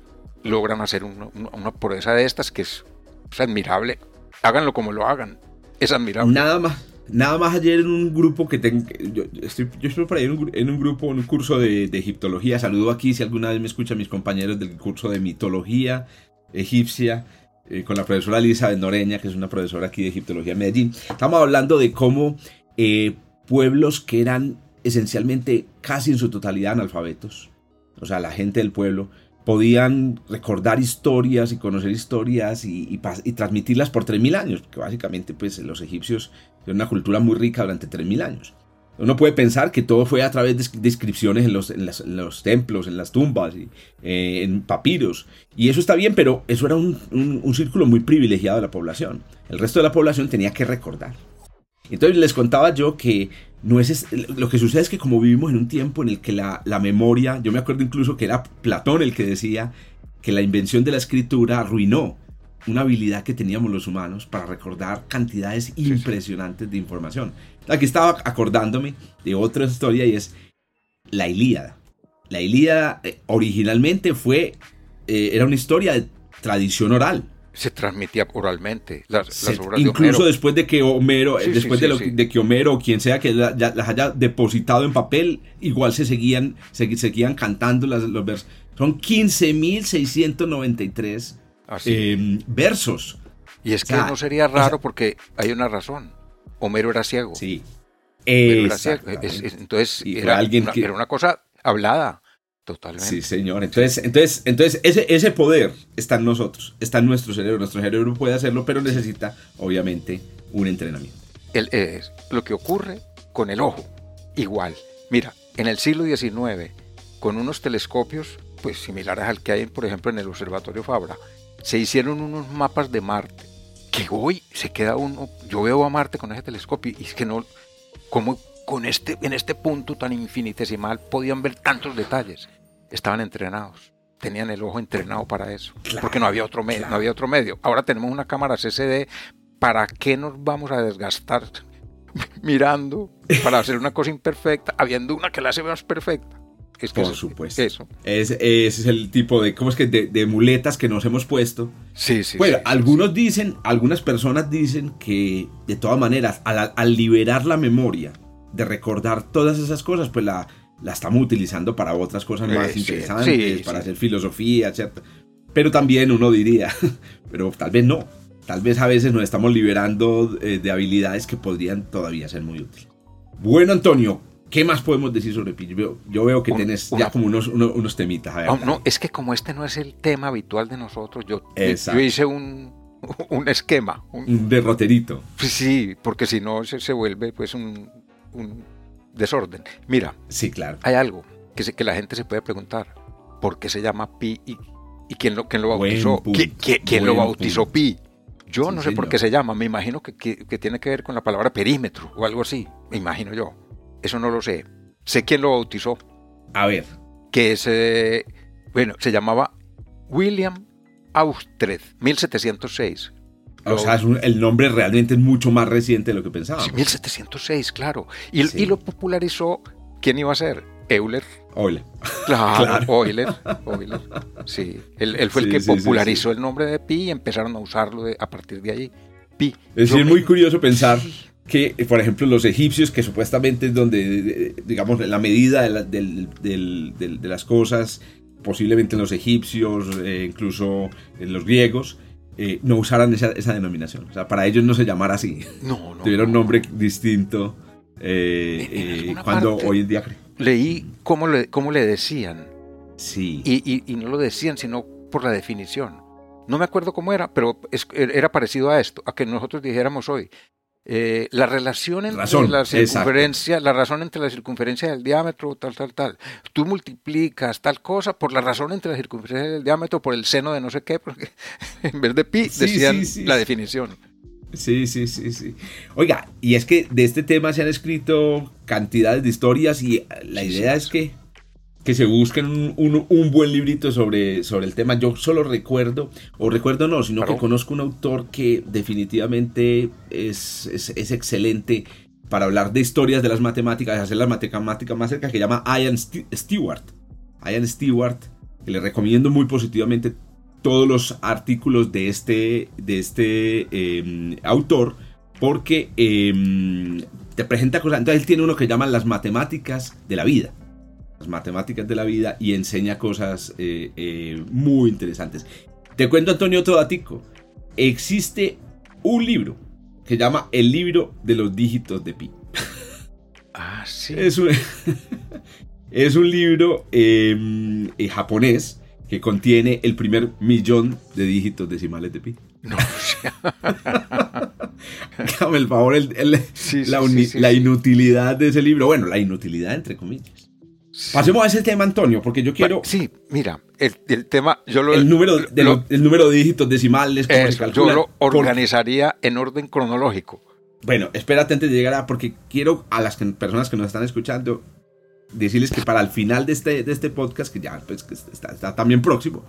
logran hacer una, una proeza de estas que es, es admirable. Háganlo como lo hagan es admirable. Nada más. Nada más ayer en un grupo que tengo, yo estoy, yo estoy en un, grupo, en un curso de, egiptología. Saludo aquí si alguna vez me escuchan mis compañeros del curso de mitología egipcia eh, con la profesora Elizabeth Noreña, que es una profesora aquí de egiptología en Medellín. Estamos hablando de cómo eh, pueblos que eran esencialmente casi en su totalidad analfabetos, o sea, la gente del pueblo, podían recordar historias y conocer historias y, transmitirlas por 3.000 años, porque básicamente pues los egipcios tienen una cultura muy rica durante 3.000 años. Uno puede pensar que todo fue a través de descripciones en los, los templos, en las tumbas, y, eh, en papiros. Y eso está bien, pero eso era un, círculo muy privilegiado de la población. El resto de la población tenía que recordar. Entonces les contaba yo que no es, lo que sucede es que como vivimos en un tiempo en el que la, la memoria, yo me acuerdo incluso que era Platón el que decía que la invención de la escritura arruinó una habilidad que teníamos los humanos para recordar cantidades impresionantes de información. Aquí estaba acordándome de otra historia y es la Ilíada. La Ilíada eh, originalmente fue, eh, era una historia de tradición oral. Se transmitía oralmente. Las, incluso después de que Homero, después de, que Homero o quien sea que las haya depositado en papel, igual se seguían, se, seguían cantando los versos. Son 15.693 eh, versos. Y es que no sería raro porque hay una razón. Homero era ciego. Sí. Era ciego. entonces era, alguien una, era una cosa hablada. Totalmente. Sí, señor. Entonces, entonces, entonces ese, ese poder está en nosotros, está en nuestro cerebro. Nuestro cerebro puede hacerlo, pero necesita, obviamente, un entrenamiento. El, lo que ocurre con el ojo. Igual. Mira, en el siglo XIX, con unos telescopios, pues similares al que hay, por ejemplo, en el Observatorio Fabra, se hicieron unos mapas de Marte, que hoy se queda uno, yo veo a Marte con ese telescopio y es que no, como con este, en este punto tan infinitesimal podían ver tantos detalles, estaban entrenados, tenían el ojo entrenado para eso, porque no había otro medio, no había otro medio. Ahora tenemos una cámara CCD, ¿para qué nos vamos a desgastar mirando para hacer una cosa imperfecta, habiendo una que la hace más perfecta? Por supuesto. Eso. ese es el tipo de, ¿cómo es que? De, muletas que nos hemos puesto. Sí, sí. Bueno, algunos dicen, algunas personas dicen que de todas maneras, al, liberar la memoria de recordar todas esas cosas, pues la, la estamos utilizando para otras cosas más interesantes, para hacer filosofía, etc. Pero también uno diría, pero tal vez no. Tal vez a veces nos estamos liberando eh, de habilidades que podrían todavía ser muy útiles. Bueno, Antonio, ¿Qué más podemos decir sobre Pi? Yo, veo que tienes ya como unos, unos, temitas. no, es que como este no es el tema habitual de nosotros, yo, yo hice un, un esquema. Un, derroterito. Sí, porque si no se, se vuelve pues un, un, desorden. Mira. Sí, claro. Hay algo que, que la gente se puede preguntar. ¿Por qué se llama Pi y, y quién, lo, quién lo bautizó? ¿Quién, lo bautizó Pi? Yo no sé por qué se llama. Me imagino que, que tiene que ver con la palabra perímetro o algo así. Me imagino yo. Eso no lo sé. Sé quién lo bautizó. A ver. Que es, bueno, se llamaba William Austred, 1706. O sea, el nombre realmente es mucho más reciente de lo que pensábamos. Sí, 1706, claro. Y, lo popularizó, ¿quién iba a ser? Euler. Euler. Claro, Euler. Euler. Sí, él, fue el que popularizó el nombre de Pi y empezaron a usarlo a partir de allí. Pi. Es decir, muy curioso pensar que, por ejemplo, los egipcios, que supuestamente es donde, digamos, la medida de, las cosas, posiblemente los egipcios, eh, incluso en los griegos, eh, no usaran esa, denominación. O sea, para ellos no se llamara así. No, no. Tuvieron un nombre distinto eh, cuando hoy en día... Leí cómo le, cómo le decían. Sí. Y, no lo decían, sino por la definición. No me acuerdo cómo era, pero era parecido a esto, a que nosotros dijéramos hoy, eh, la relación entre la circunferencia, la razón entre la circunferencia del diámetro, tal, tal, tal. Tú multiplicas tal cosa por la razón entre la circunferencia del diámetro, por el seno de no sé qué, porque en vez de pi decían la definición. Sí, sí, sí, sí. Oiga, y es que de este tema se han escrito cantidades de historias y la idea es que que se busquen un, buen librito sobre, sobre el tema. Yo solo recuerdo, o recuerdo no, sino que conozco un autor que definitivamente es, es, excelente para hablar de historias de las matemáticas, hacer las matemáticas más cerca, que se llama Ian Stewart. Ian Stewart, que le recomiendo muy positivamente todos los artículos de este, de este em, autor, porque em, te presenta cosas. Entonces él tiene uno que llama las matemáticas de la vida las matemáticas de la vida y enseña cosas eh, eh, muy interesantes. Te cuento, Antonio, tico. Existe un libro que se llama El libro de los dígitos de pi. Ah, sí. Es un, es un libro em, eh, japonés que contiene el primer millón de dígitos decimales de pi. No, Hágame el favor, el- el- Sí, sí, la, sí, inutilidad de ese libro. Bueno, la inutilidad entre comillas. Pasemos a ese tema, Antonio, porque yo quiero sí, mira, el, el tema, yo lo, el número de, lo- el número de dígitos decimales, cómo se eso, yo lo Por- organizaría en orden cronológico. Bueno, espérate antes de llegar a, porque quiero a las que- personas que nos están escuchando decirles que para el final de este, de este podcast, que ya pues, que está, está también próximo,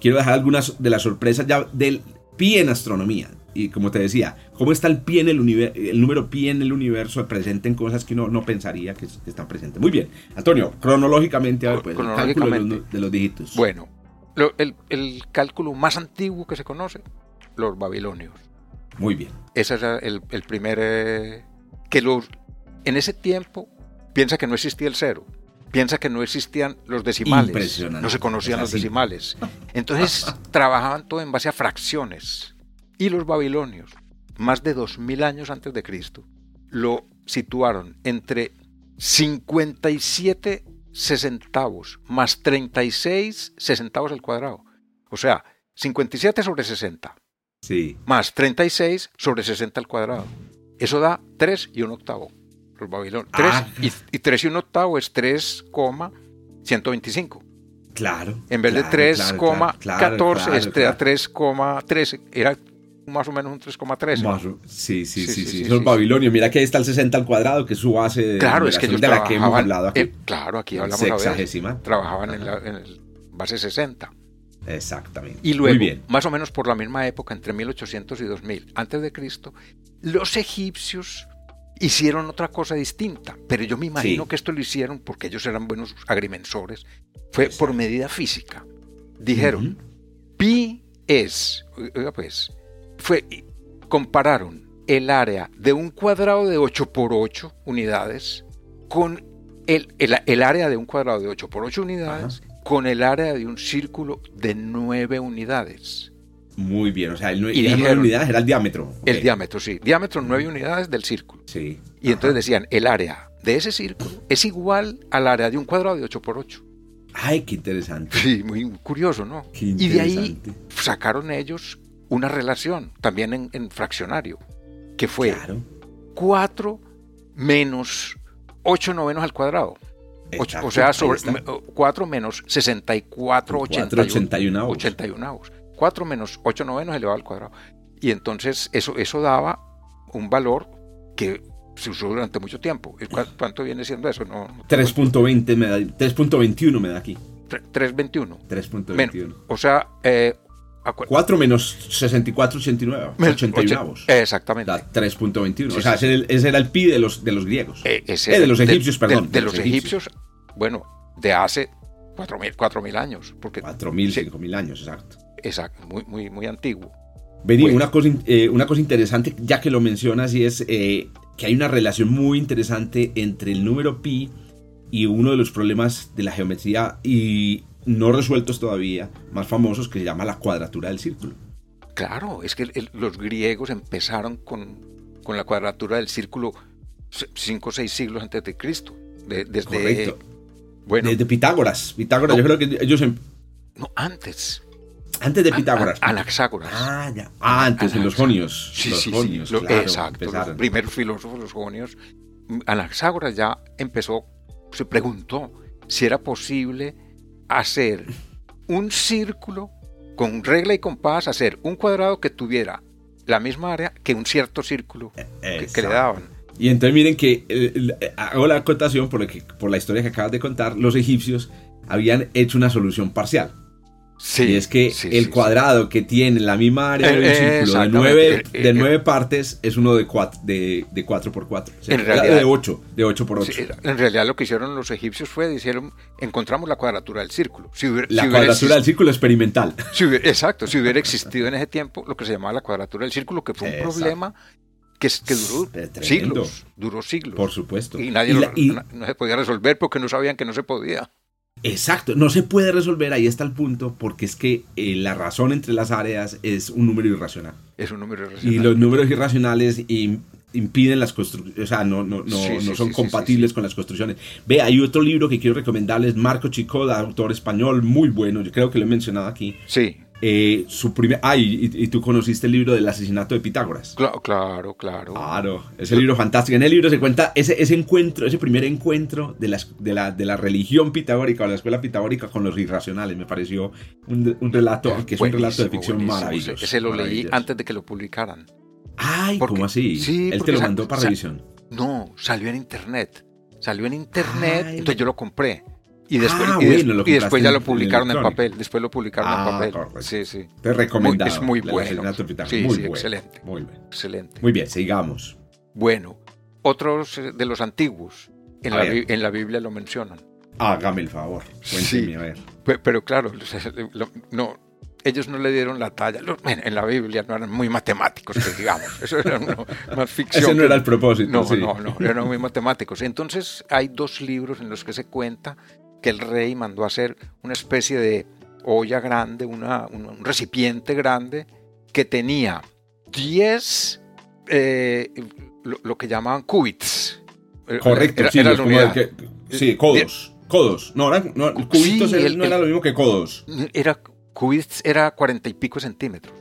quiero dejar algunas de las sorpresas ya del pi en astronomía. Y como te decía, cómo está el pi en el universo, el número pi en el universo presente en cosas que uno no pensaría que, que están presentes. Muy bien, Antonio, cronológicamente, a ver, pues, el cálculo de los, Cronológicamente. de los dígitos. Bueno, lo- el, el cálculo más antiguo que se conoce, los babilonios. Muy bien. Ese era el, el primer... eh, que los, en ese tiempo, piensa que no existía el cero. Piensa que no existían los decimales. No se conocían los decimales. Entonces trabajaban todo en base a fracciones. Y los babilonios, más de 2000 años antes de Cristo, lo situaron entre 57 sesentavos más 36 sesentavos al cuadrado. O sea, 57 sobre 60 Sí. más 36 sobre 60 al cuadrado. Eso da 3 y un octavo. Los babilonios. 3 Ah. y, y 3 y un octavo es 3,125. Claro. En vez claro, de 3,14 claro, claro, claro, este claro. da 3,13. Era más o menos un 3,13. Más o- sí, sí, Sí, sí, sí, sí. Los babilonios. Mira que ahí está el 60 al cuadrado, que es su base de Claro, es que ellos de la que hemos hablado aquí. eh, claro, aquí hablamos a ver. Sexagesimal. Trabajaban en la en el base 60. Exactamente. Y luego, Muy bien. más o menos por la misma época, entre 1800 y 2000 antes de Cristo, los egipcios hicieron otra cosa distinta, pero yo me imagino Sí. que esto lo hicieron porque ellos eran buenos agrimensores, fue Exacto. por medida física. Dijeron, pi es, oiga pues, fue, compararon el área de un cuadrado de 8 por 8 unidades con el, el- el área de un cuadrado de 8 por 8 unidades con el área de un círculo de 9 unidades. Muy bien. O sea, el, Y ya no era el diámetro. El diámetro, sí. Diámetro 9 unidades del círculo. Sí. Y entonces decían, el área de ese círculo es igual al área de un cuadrado de 8 por 8. Ay, qué interesante. Sí, muy curioso, ¿no? Qué Y de ahí sacaron ellos una relación, también en, en fraccionario, que fue Claro. 4 menos 8 novenos al cuadrado. Exacto, o sea, sobre está. me- 4 menos 64 Cuatro 81, 81avos. 81 4 menos 8 novenos elevado al cuadrado. Y entonces eso, eso daba un valor que se usó durante mucho tiempo. ¿Y cua- ¿Cuánto viene siendo eso? No, no- 3.20 me da. 3.21 me da aquí. tre- 321. 3.21. Men- o sea, eh, acu- 4 menos 64,89. men- 81 oche- Exactamente. Da 3.21. Sí, o sea, ese, era el, ese era el pi de los, de los griegos. Eh, ese- Eh, de los egipcios, perdón, De, de los los egipcios, bueno, de hace 4.000 4.000 años. Porque, 4.000, sí, 5.000 años, exacto. Exacto, muy, muy, muy antiguo. Vení, Bueno. una, cosa, eh, una cosa interesante, ya que lo mencionas, y es eh, que hay una relación muy interesante entre el número pi y uno de los problemas de la geometría y no resueltos todavía, más famosos, que se llama la cuadratura del círculo. Claro, es que el- los griegos empezaron con, con la cuadratura del círculo 5 o 6 siglos antes de Cristo. De- desde, Correcto. Bueno, de, de Pitágoras. Pitágoras, No. yo creo que ellos, em- no, antes. Antes de Pitágoras. A- a- Anaxágoras. Ah, ya. Ah, antes, en los jonios. Sí, los sí, sí, jonios, lo- claro, exacto. empezaron. Los primeros filósofos, los jonios. Anaxágoras ya empezó, se preguntó si era posible hacer un círculo con regla y compás, hacer un cuadrado que tuviera la misma área que un cierto círculo que, que le daban. Y entonces miren que eh, eh, hago la acotación por, que- por la historia que acabas de contar, los egipcios habían hecho una solución parcial. Sí, y es que sí, el sí, cuadrado que tiene la misma área Eh, del eh, círculo de nueve, Eh, de eh, nueve partes es uno de 4 de, de cuatro por 4. En realidad- de 8, de 8 por sí. 8. Sí, en realidad lo que hicieron los egipcios fue, dijeron, encontramos la cuadratura del círculo. Si hubiera, la si hubiera cuadratura del círculo experimental. si hubiera- exacto, si hubiera existido en ese tiempo lo que se llamaba la cuadratura del círculo, que fue un Exacto. problema que, duró tremendo. siglos, duró siglos. Por supuesto. Y nadie Y lo- la- y- no, no se podía resolver porque no sabían que no se podía. Exacto, no se puede resolver, ahí está el punto, porque es que eh, la razón entre las áreas es un número irracional. Es un número Y irracional. los números irracionales y impiden las construcciones, o sea, no, no, no, Sí, no son sí, compatibles sí. con las construcciones. Ve, hay otro libro que quiero recomendarles, Marco Chicoda, autor español, muy bueno, yo creo que lo he mencionado aquí. Sí, Eh, su primer, ah, y, y tú conociste el libro del asesinato de Pitágoras. cla- claro, claro. Claro, ese libro fantástico. En el libro se cuenta ese, ese encuentro, ese primer encuentro de, las, de, la, de la religión pitagórica o la escuela pitagórica con los irracionales. Me pareció un, un relato, aunque es un relato de ficción maravilloso. Ese lo leí antes de que lo publicaran. Ay, Porque- ¿cómo así? sí, Él te lo mandó para revisión. No, salió en internet. Salió en internet, Ay. entonces yo lo compré. Y después, Ah, y des- bueno, y después ya en- lo en publicaron en, electrónico. papel. Después lo publicaron Ah, en papel. correcto. Sí, sí. Te recomendado. es muy bueno. Sí, muy sí, bueno. excelente. Muy bien. Excelente. Muy bien, sigamos. Bueno, otros eh, de los antiguos en la, en la Biblia lo mencionan. Hágame el favor. Cuénteme, Sí. a ver. Pe- Pero, claro, lo- no, ellos no le dieron la talla. En la Biblia no eran muy matemáticos, que digamos. Eso era uno- más ficción. Ese no era el propósito. No, sí. no, no, eran muy matemáticos. Entonces hay dos libros en los que se cuenta que el rey mandó a hacer una especie de olla grande, una- un, recipiente grande que tenía 10, eh, lo, lo que llamaban cubits. Eh, Correcto, era, sí, era la que- sí, codos. Codos. No, eran, no cubitos Sí, era- el- no era el- lo mismo que codos. Era, cubits era cuarenta y pico centímetros.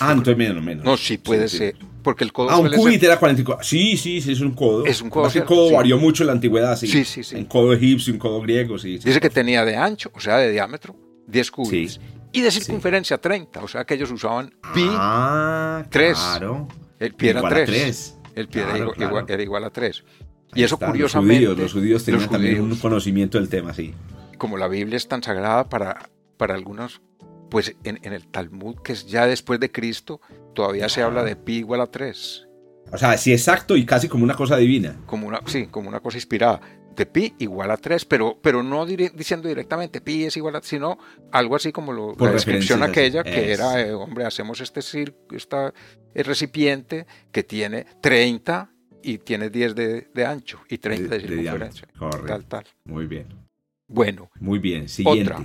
Ah, entonces menos, menos. No, sí puede sí. ser. Porque el codo Ah, un ser- cubit era 44. Sí, sí, sí, es un codo. Es un codo, Más que el codo Sí. varió mucho en la antigüedad, sí. Sí, sí, sí. En codo egipcio, un codo griego, sí. sí. Dice que tenía de ancho, o sea, de diámetro, 10 cubits. Sí. Y de circunferencia 30, o sea que ellos usaban pi, Ah, tres. Claro. el pi era Igual a 3. tres. El pi era, Claro, igual, claro. era igual a 3. Y Ahí eso está, curiosamente... Los judíos, los judíos tenían los también un judíos, conocimiento del tema, sí. Como la Biblia es tan sagrada para, para algunos, pues en, en el Talmud, que es ya después de Cristo, todavía se habla de pi igual a 3. O sea, sí, exacto y casi como una cosa divina. Como una, sí, como una cosa inspirada. De pi igual a 3, pero, pero no dire- diciendo directamente pi es igual a, sino algo así como lo, Por la descripción aquella que era, eh, hombre, hacemos este cir- esta, el recipiente que tiene 30 y tiene 10 de, de ancho y 30 de, De- circunferencia. Correcto. tal, tal. Muy bien. Bueno, Muy bien. Siguiente. Otra.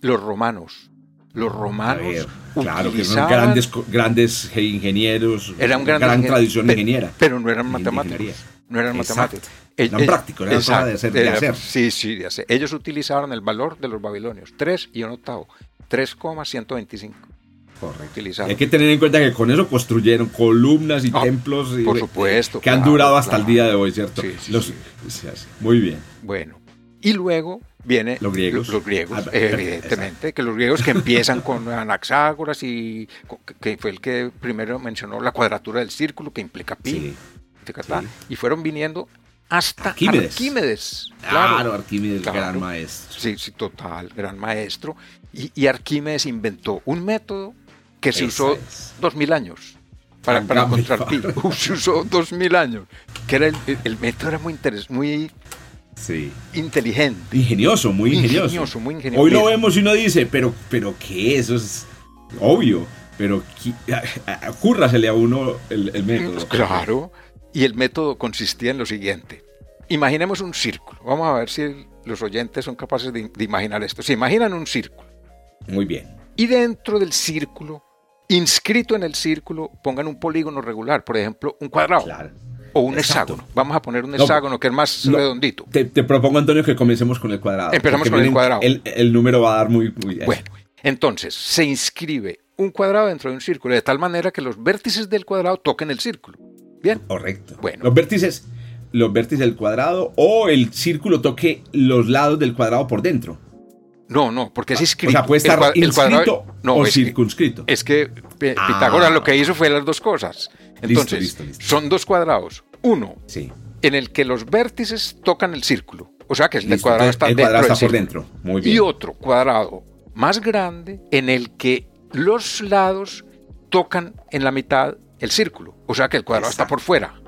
los romanos. Los romanos ver, claro, que utilizaban- grandes, grandes ingenieros. Era un gran tradición pe- ingeniera. pero no eran matemáticos. No eran Exacto. matemáticos. Eh, Eran prácticos, era cosa de hacer- de era- hacer. Sí, sí, de hacer. Ellos utilizaron el valor de los babilonios, 3 y un octavo, 3,125. Correcto. Hay que tener en cuenta que con eso construyeron columnas y Ah, templos y- por supuesto, que han claro, durado hasta el claro. día de hoy, ¿cierto? Sí, sí, Los- sí. Muy bien. Bueno, y luego viene Los griegos. Los, griegos, Ah, eh, exacto. evidentemente, que los griegos que empiezan con Anaxágoras y que fue el que primero mencionó la cuadratura del círculo que implica pi, Sí. y fueron viniendo hasta Arquímedes. Arquímedes. Claro, Claro, Arquímedes, Claro. gran maestro. Sí, sí, total, gran maestro. Y, y Arquímedes inventó un método que se usó es. dos mil años para, para encontrar pi. Se usó dos mil años. Que era el, el método era muy interes- muy Sí. inteligente. Ingenioso, muy ingenioso. Ingenioso, muy ingenioso. Hoy lo vemos y uno dice, pero, pero ¿qué? Eso es obvio. Pero ocúrrasele a uno el, el método. Claro. Y el método consistía en lo siguiente. Imaginemos un círculo. Vamos a ver si los oyentes son capaces de, de imaginar esto. Se imaginan un círculo. Muy bien. Y dentro del círculo, inscrito en el círculo, pongan un polígono regular. Por ejemplo, un cuadrado. Claro. O un Exacto. hexágono. Vamos a poner un No, hexágono que es más no. redondito. Te, te propongo, Antonio, que comencemos con el cuadrado. Empezamos con el cuadrado. El, el número va a dar muy... muy Bueno, entonces se inscribe un cuadrado dentro de un círculo de tal manera que los vértices del cuadrado toquen el círculo. Bien. Correcto. Bueno. Los vértices, los vértices del cuadrado o el círculo toque los lados del cuadrado por dentro. No, no, porque es O inscrito. sea, puede El estar el cuadrado- no, o es que- circunscrito. Es que Ah. Pitágoras lo que hizo fue las dos cosas. Entonces, listo, listo. son dos cuadrados. Uno, Sí. en el que los vértices tocan el círculo. O sea que el Listo, cuadrado está el cuadrado está por dentro. Muy bien. Y otro cuadrado más grande en el que los lados tocan en la mitad el círculo. O sea que el cuadrado está por fuera.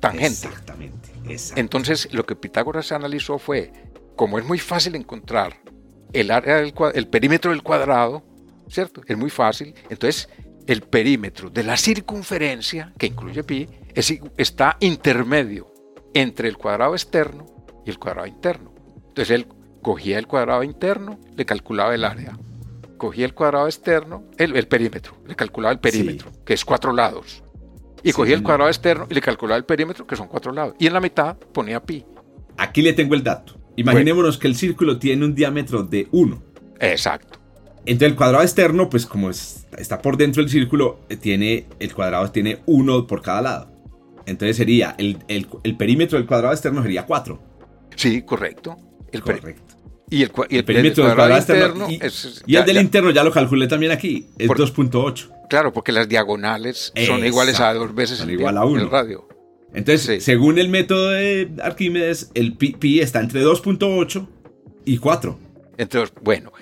Tangente. Exactamente. exacto. Entonces, lo que Pitágoras analizó fue, como es muy fácil encontrar el área del cua- el perímetro del cuadrado, ¿cierto? Es muy fácil. Entonces, el perímetro de la circunferencia, que incluye pi, es está intermedio entre el cuadrado externo y el cuadrado interno. Entonces, él cogía el cuadrado interno, le calculaba el área. Cogía el cuadrado externo, el, el perímetro, le calculaba el perímetro, que es cuatro lados. Y cogía el cuadrado externo y le calculaba el perímetro, que son cuatro lados. Y en la mitad ponía pi. Aquí le tengo el dato. Imaginémonos que el círculo tiene un diámetro de 1. Exacto. Entonces el cuadrado externo, pues como está por dentro del círculo, eh, tiene, el cuadrado tiene 1 por cada lado. Entonces sería, el, perímetro del cuadrado externo sería 4. Sí, correcto. El correcto. Y el, el, perímetro del cuadrado externo, y, y el del interno ya lo calculé también aquí, es 2.8. Claro, porque las diagonales son iguales a dos veces el, igual a uno. el radio. Entonces, según el método de Arquímedes, el pi, está entre 2.8 y 4. Entonces, bueno,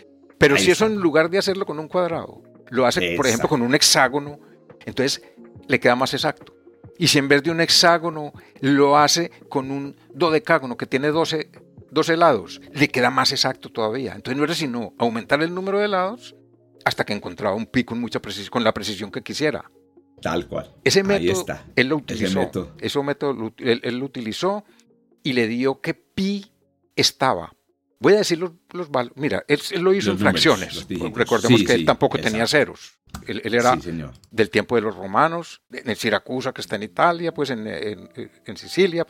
pero si eso en lugar de hacerlo con un cuadrado, lo hace, por ejemplo, con un hexágono, entonces le queda más exacto. Y si en vez de un hexágono lo hace con un dodecágono que tiene 12, 12 lados, le queda más exacto todavía. Entonces no era sino aumentar el número de lados hasta que encontraba un pi con mucha precisión, con la precisión que quisiera. Tal cual. Ese método, él lo utilizó. Ese método, él, lo utilizó y le dio que pi estaba. Voy a decir los, valores. Mira, él, lo hizo en fracciones. Recordemos que él tampoco tenía ceros. Él, era del tiempo de los romanos, en Siracusa, que está en Italia, pues en, en, Sicilia,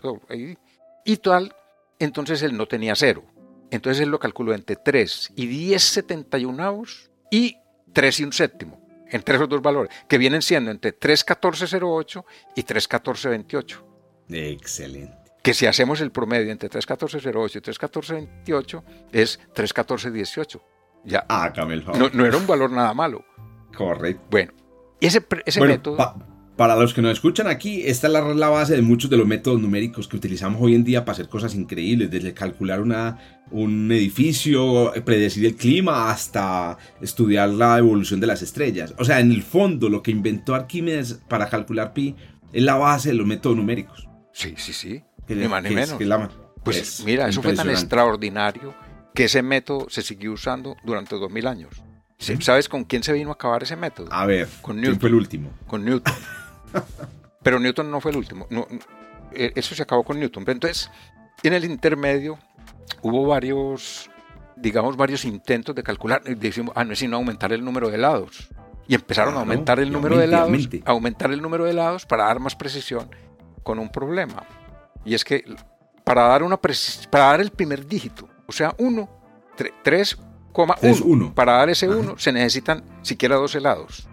y tal. Entonces él no tenía cero. Entonces él lo calculó entre 3 y 10 71 y 3 y un séptimo entre esos dos valores, que vienen siendo entre 3.1408 y 3.1428. Excelente. Que si hacemos el promedio entre 3.1408 y 3.1428 es 3.1418. Ya. Ah, no, no, era un valor nada malo. Correcto. Bueno, ese, ese método... Para los que nos escuchan aquí, esta es la, base de muchos de los métodos numéricos que utilizamos hoy en día para hacer cosas increíbles, desde calcular una, un edificio, predecir el clima, hasta estudiar la evolución de las estrellas. O sea, en el fondo, lo que inventó Arquímedes para calcular pi es la base de los métodos numéricos. Sí, sí, sí. Ni más ni menos. pues mira, eso fue tan extraordinario que ese método se siguió usando durante 2000 años. ¿Sabes con quién se vino a acabar ese método? A ver, con Newton. ¿quién fue el último? Con Newton. Pero Newton no fue el último. Eh, eso se acabó con Newton. entonces, en el intermedio hubo varios, digamos, varios intentos de calcular. Decimos, ah, no es sino aumentar el número de lados. Y empezaron a aumentar el número de lados, aumentar el número de lados para dar más precisión con un problema. Y es que para dar, una para dar el primer dígito, o sea, 1, 3,1, para dar ese 1 se necesitan siquiera dos helados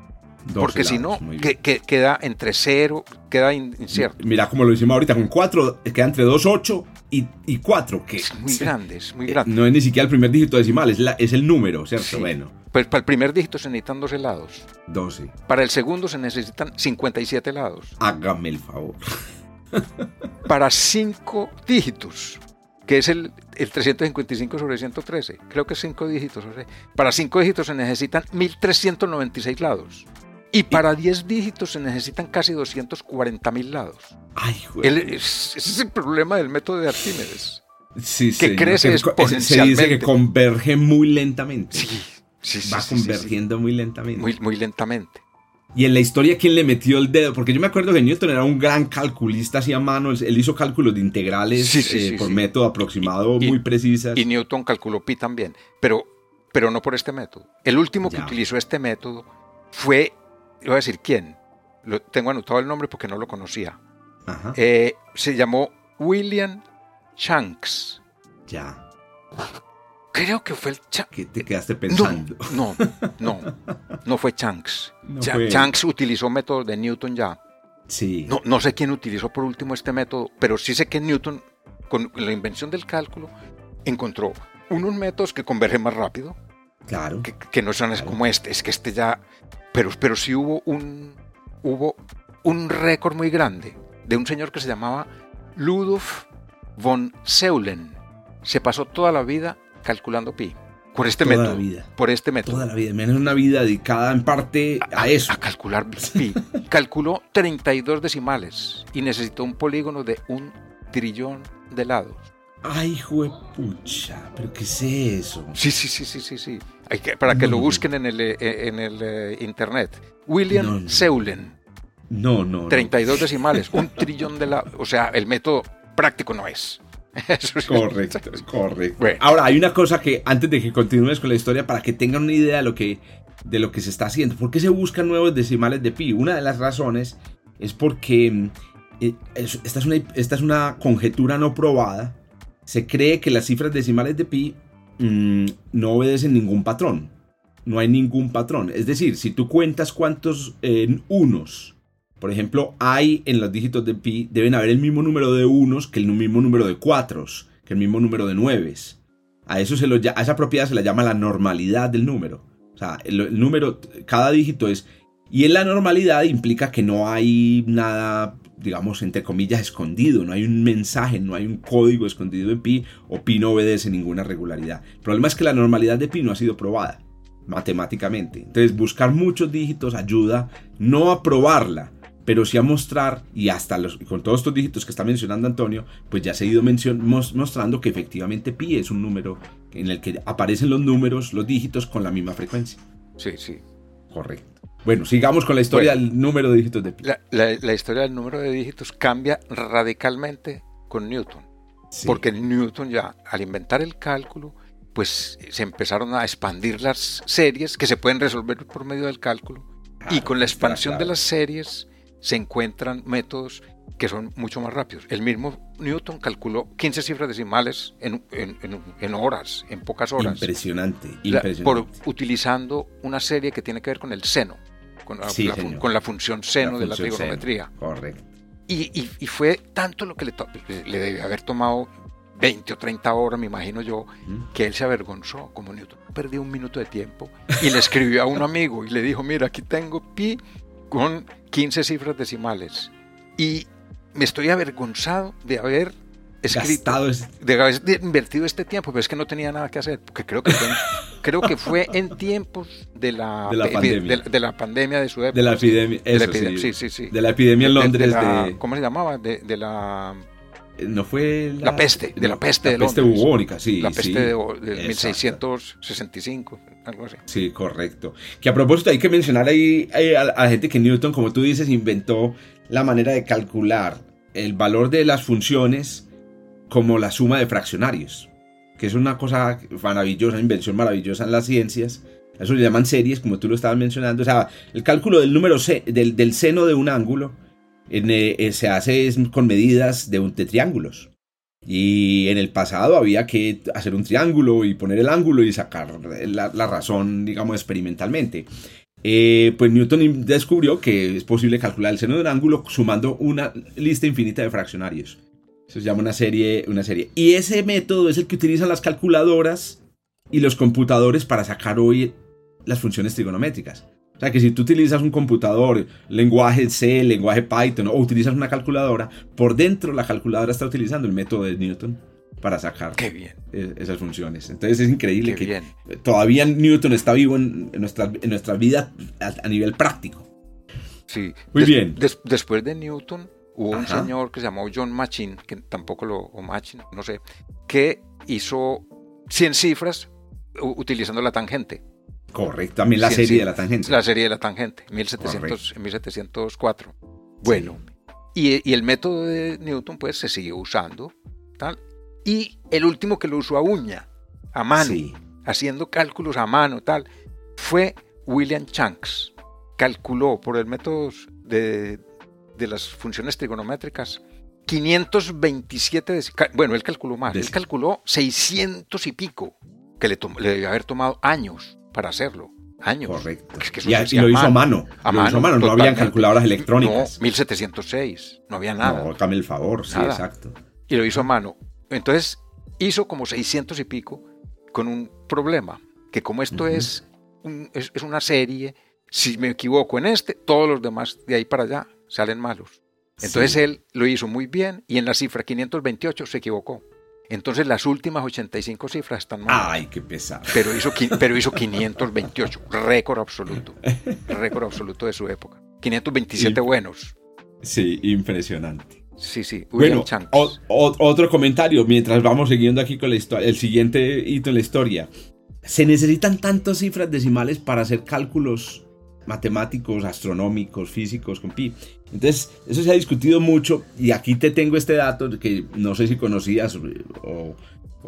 porque si no, que, queda entre cero, queda incierto. Mira como lo hicimos ahorita con 4, queda entre 2, 8 y, 4. Que, es muy grande, es muy grande. No es ni siquiera el primer dígito decimal, es, la, es el número, ¿cierto? Bueno. Pues para el primer dígito se necesitan 12 lados. 12. Para el segundo se necesitan 57 lados. Hágame el favor. para 5 dígitos que es el, el, 355 sobre 113. Creo que es 5 dígitos. Para 5 dígitos se necesitan 1396 lados. Y para 10 dígitos se necesitan casi 240 mil lados. Ay, ese es el problema del método de Arquímedes. Sí, que crece exponencialmente. Se dice que converge muy lentamente. Sí, sí, Va convergiendo muy lentamente. Muy, muy lentamente. Y en la historia, ¿quién le metió el dedo? Porque yo me acuerdo que Newton era un gran calculista así a mano. Él hizo cálculos de integrales eh, por método aproximado muy precisas. Y Newton calculó pi también, pero, pero no por este método. El último que utilizó este método fue voy a decir quién. Lo, tengo anotado el nombre porque no lo conocía. Eh, se llamó William Shanks. Ya. Creo que fue el. ¿Qué te quedaste pensando? No, no, no, fue Shanks. Shanks utilizó método de Newton ya. Sí. No, no sé quién utilizó por último este método, pero sí sé que Newton, con la invención del cálculo, encontró unos métodos que convergen más rápido. Claro. Que, no son como este, es que este ya pero, pero sí hubo un, hubo un récord muy grande de un señor que se llamaba Ludolf von Seulen. Se pasó toda la vida calculando pi. Por este toda método. La vida. Por este método. Toda la vida. Menos una vida dedicada en parte a, eso. A calcular pi. Calculó 32 decimales y necesitó un polígono de un trillón de lados. Ay, pucha, pero ¿qué es eso? Sí, sí, sí, sí, sí, sí. Hay que, para que lo busquen en el, eh, en el eh, internet. William Seulen. No, no. 32 decimales, un trillón de la... O sea, el método práctico no es. Eso correcto, correcto. Ahora, hay una cosa que antes de que continúes con la historia, para que tengan una idea de lo que, de lo que se está haciendo. ¿Por qué se buscan nuevos decimales de pi? Una de las razones es porque eh, esta, es una, esta es una conjetura no probada. Se cree que las cifras decimales de pi mm, no obedecen ningún patrón. No hay ningún patrón. Es decir, si tú cuentas cuántos unos, por ejemplo, hay en los dígitos de pi, deben haber el mismo número de unos que el mismo número de cuatros, que el mismo número de nueves. A, eso se lo, a esa propiedad se le llama la normalidad del número. O sea, el, número, cada dígito es... Y en la normalidad implica que no hay nada, digamos, entre comillas, escondido, no hay un mensaje, no hay un código escondido en pi o pi no obedece ninguna regularidad. El problema es que la normalidad de pi no ha sido probada matemáticamente. Entonces, buscar muchos dígitos ayuda no a probarla, pero sí a mostrar, y hasta los, con todos estos dígitos que está mencionando Antonio, pues ya se ha ido mostrando que efectivamente pi es un número en el que aparecen los números, los dígitos con la misma frecuencia. Sí, sí. Correcto. Bueno, sigamos con la historia del número de dígitos de pi. La, historia del número de dígitos cambia radicalmente con Newton. Porque Newton ya, al inventar el cálculo, pues se empezaron a expandir las series que se pueden resolver por medio del cálculo. y con la expansión de las series, se encuentran métodos que son mucho más rápidos. El mismo Newton calculó 15 cifras decimales en, horas, en pocas horas. Impresionante, impresionante. por, utilizando una serie que tiene que ver con el seno, con la, con la función seno de la trigonometría. correcto. Y, fue tanto lo que le, le debe haber tomado 20 o 30 horas, me imagino yo, que él se avergonzó como Newton. Perdió un minuto de tiempo y le escribió a un amigo y le dijo, mira, aquí tengo pi con 15 cifras decimales. Y me estoy avergonzado de haber escrito, de haber invertido este tiempo, pero es que no tenía nada que hacer, porque creo que fue, creo que fue en tiempos de la, de la, pandemia. De, la pandemia de su época. De la epidemia, sí. Sí, sí, De la epidemia en Londres. De, ¿Cómo se llamaba? De, la... Eh, no fue la, peste, de la peste de peste bubónica, sí. La peste de, 1665, algo así. Sí, correcto. Que a propósito hay que mencionar ahí a, la gente que Newton, como tú dices, inventó la manera de calcular el valor de las funciones como la suma de fraccionarios, que es una cosa maravillosa, una invención maravillosa en las ciencias. Eso le llaman series, como tú lo estabas mencionando. O sea, el cálculo del número C, del, del seno de un ángulo eh, eh, se hace con medidas de, de triángulos. Y en el pasado había que hacer un triángulo y poner el ángulo y sacar la, razón, digamos, experimentalmente. Eh, pues Newton descubrió que es posible calcular el seno de un ángulo sumando una lista infinita de fraccionarios. Eso se llama una serie, una serie. Y ese método es el que utilizan las calculadoras y los computadores para sacar hoy las funciones trigonométricas. O sea que si tú utilizas un computador, lenguaje C, lenguaje Python o utilizas una calculadora, por dentro la calculadora está utilizando el método de Newton para sacar bien. E-, esas funciones. Entonces es increíble que todavía Newton está vivo en, nuestra, en nuestra vida a, nivel práctico. Sí. Muy bien. después de Newton hubo un señor que se llamó John Machin, que tampoco lo, o Machin, no sé, que hizo 100 cifras utilizando la tangente. Correcto, también la serie de la tangente. La serie de la tangente, 1700, 1704. Bueno, y, el método de Newton pues se sigue usando. Tal, y el último que lo usó a uña, a mano, haciendo cálculos a mano, tal, fue William Shanks. Calculó por el método de, de las funciones trigonométricas 527, bueno, él calculó más, él calculó 600 y pico, que le, le debe haber tomado años para hacerlo. Años. Correcto. y, lo hizo a mano. A mano, no habían calculadoras electrónicas. No, 1706, no había nada. No, dame el favor, sí, exacto. Y lo hizo a mano. Entonces hizo como 600 y pico con un problema, que como esto es, es, una serie, si me equivoco en este, todos los demás de ahí para allá salen malos. Entonces él lo hizo muy bien y en la cifra 528 se equivocó. Entonces las últimas 85 cifras están mal. Ay, qué pesado. Pero hizo, pero hizo 528, récord absoluto. Récord absoluto de su época. 527 buenos. Sí, impresionante. Sí, sí. bueno, otro comentario mientras vamos siguiendo aquí con la historia, el siguiente hito en la historia. Se necesitan tantas cifras decimales para hacer cálculos matemáticos, astronómicos, físicos con pi. Entonces, eso se ha discutido mucho y aquí te tengo este dato que no sé si conocías o,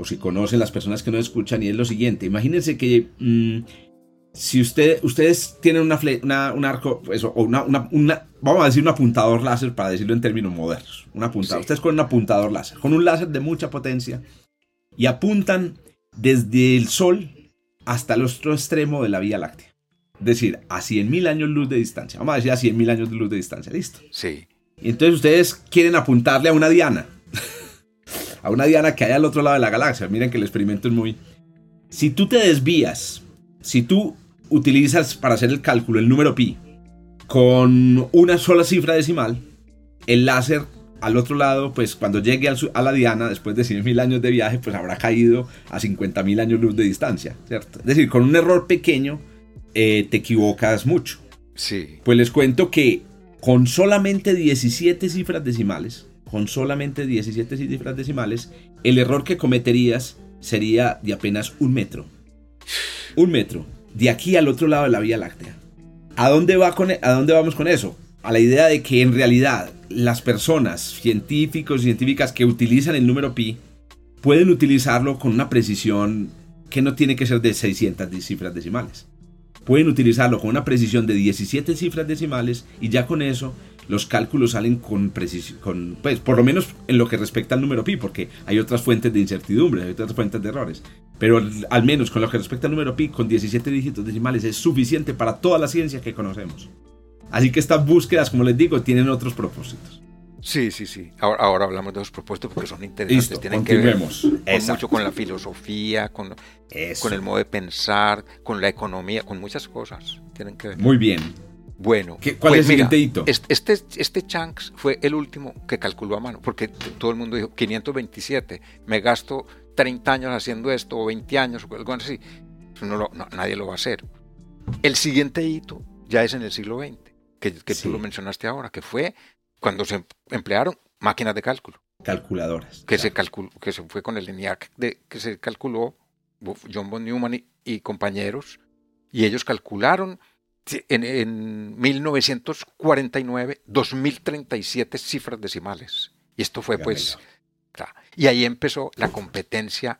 si conocen las personas que no escuchan y es lo siguiente. Imagínense que mm, si usted, ustedes tienen una, una un arco, eso, o una, una, vamos a decir un apuntador láser para decirlo en términos modernos, un apuntador, ustedes con un apuntador láser, con un láser de mucha potencia y apuntan desde el Sol hasta el otro extremo de la Vía Láctea. Decir, a 100.000 años luz de distancia. Vamos a decir a 100.000 años de luz de distancia. Listo. Sí. Y entonces ustedes quieren apuntarle a una diana. a una diana que hay al otro lado de la galaxia. Miren que el experimento es muy... Si tú te desvías, si tú utilizas para hacer el cálculo el número pi con una sola cifra decimal, el láser al otro lado, pues cuando llegue a la diana, después de 100.000 años de viaje, pues habrá caído a 50.000 años luz de distancia, ¿cierto? Es decir, con un error pequeño eh, te equivocas mucho. Sí. Pues les cuento que con solamente 17 cifras decimales, con solamente 17 cifras decimales, el error que cometerías sería de apenas un metro. Un metro. De aquí al otro lado de la Vía Láctea. ¿A dónde, va con, e, ¿A dónde vamos con eso? A la idea de que en realidad las personas, científicos y científicas que utilizan el número pi, pueden utilizarlo con una precisión que no tiene que ser de 600 cifras decimales. Pueden utilizarlo con una precisión de 17 cifras decimales y ya con eso los cálculos salen con precisión, pues por lo menos en lo que respecta al número pi, porque hay otras fuentes de incertidumbre, hay otras fuentes de errores. Pero al menos con lo que respecta al número pi, con 17 dígitos decimales es suficiente para toda la ciencia que conocemos. Así que estas búsquedas, como les digo, tienen otros propósitos. Sí, sí, sí. Ahora, ahora hablamos de los propósitos porque son interesantes. tienen que ver mucho con la filosofía, con, con el modo de pensar, con la economía, con muchas cosas. Tienen que ver. Muy bien. Bueno, ¿cuál es el siguiente hito? Este, este Chunks fue el último que calculó a mano, porque todo el mundo dijo 527, me gasto 30 años haciendo esto, o 20 años, o algo así. No, nadie lo va a hacer. El siguiente hito ya es en el siglo XX, que, tú lo mencionaste ahora, que fue cuando se emplearon máquinas de cálculo. Calculadoras. Que, se, calculó, que se fue con el ENIAC, de, que se calculó John von Neumann y compañeros, y ellos calcularon en, 1949, 2037 cifras decimales. Y esto fue pues... Y ahí empezó la competencia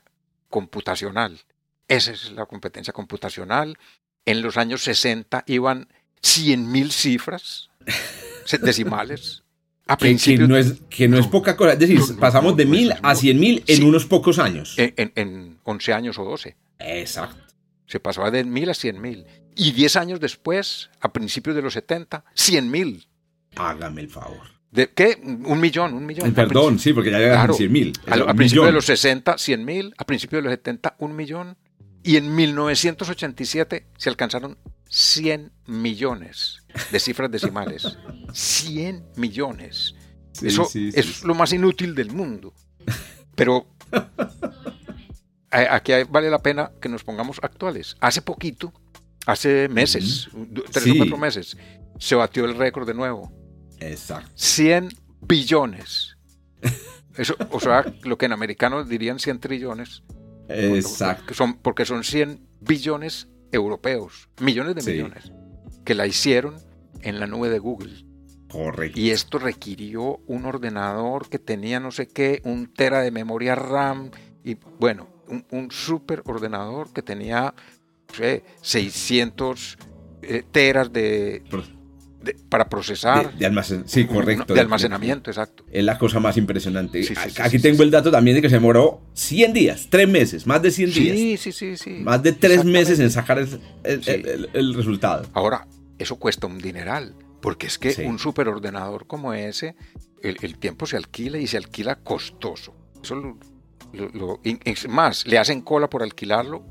computacional. Esa es la competencia computacional. En los años 60 iban 100.000 cifras decimales. A que, que, no es, que no, es poca cosa. Es decir, pasamos de 1000 a 100.000 en unos pocos años. En, en, en, 11 años o 12. Exacto. Se pasaba de 1000 a 100.000. Y 10 años después, a principios de los 70, 100.000. Hágame el favor. ¿De qué? Un millón, un millón. Perdón, sí, porque ya llegaron claro, 100 mil. A, principios de los 60, 100 mil. A principios de los 70, un millón. Y en 1987 se alcanzaron 100 millones de cifras decimales. 100 millones. eso, es lo más inútil del mundo. Pero aquí vale la pena que nos pongamos actuales. Hace poquito Hace meses, tres o cuatro meses, se batió el récord de nuevo. Exacto. 100 billones. Eso, o sea, lo que en americano dirían 100 trillones. Exacto. Son, porque son 100 billones europeos, millones de millones, que la hicieron en la nube de Google. Correcto. Y esto requirió un ordenador que tenía no sé qué, un tera de memoria RAM y bueno, un, un super ordenador que tenía 600 eh, teras de, para procesar. De, sí, correcto. De, almacenamiento, exacto. Es la cosa más impresionante. Aquí tengo el dato también de que se demoró 100 días, 3 meses, más de 100 días. Sí, sí, sí, sí. Más de 3 meses en sacar el, resultado. Ahora, eso cuesta un dineral, porque es que un superordenador como ese, el, tiempo se alquila y se alquila costoso. Eso lo, más, le hacen cola por alquilarlo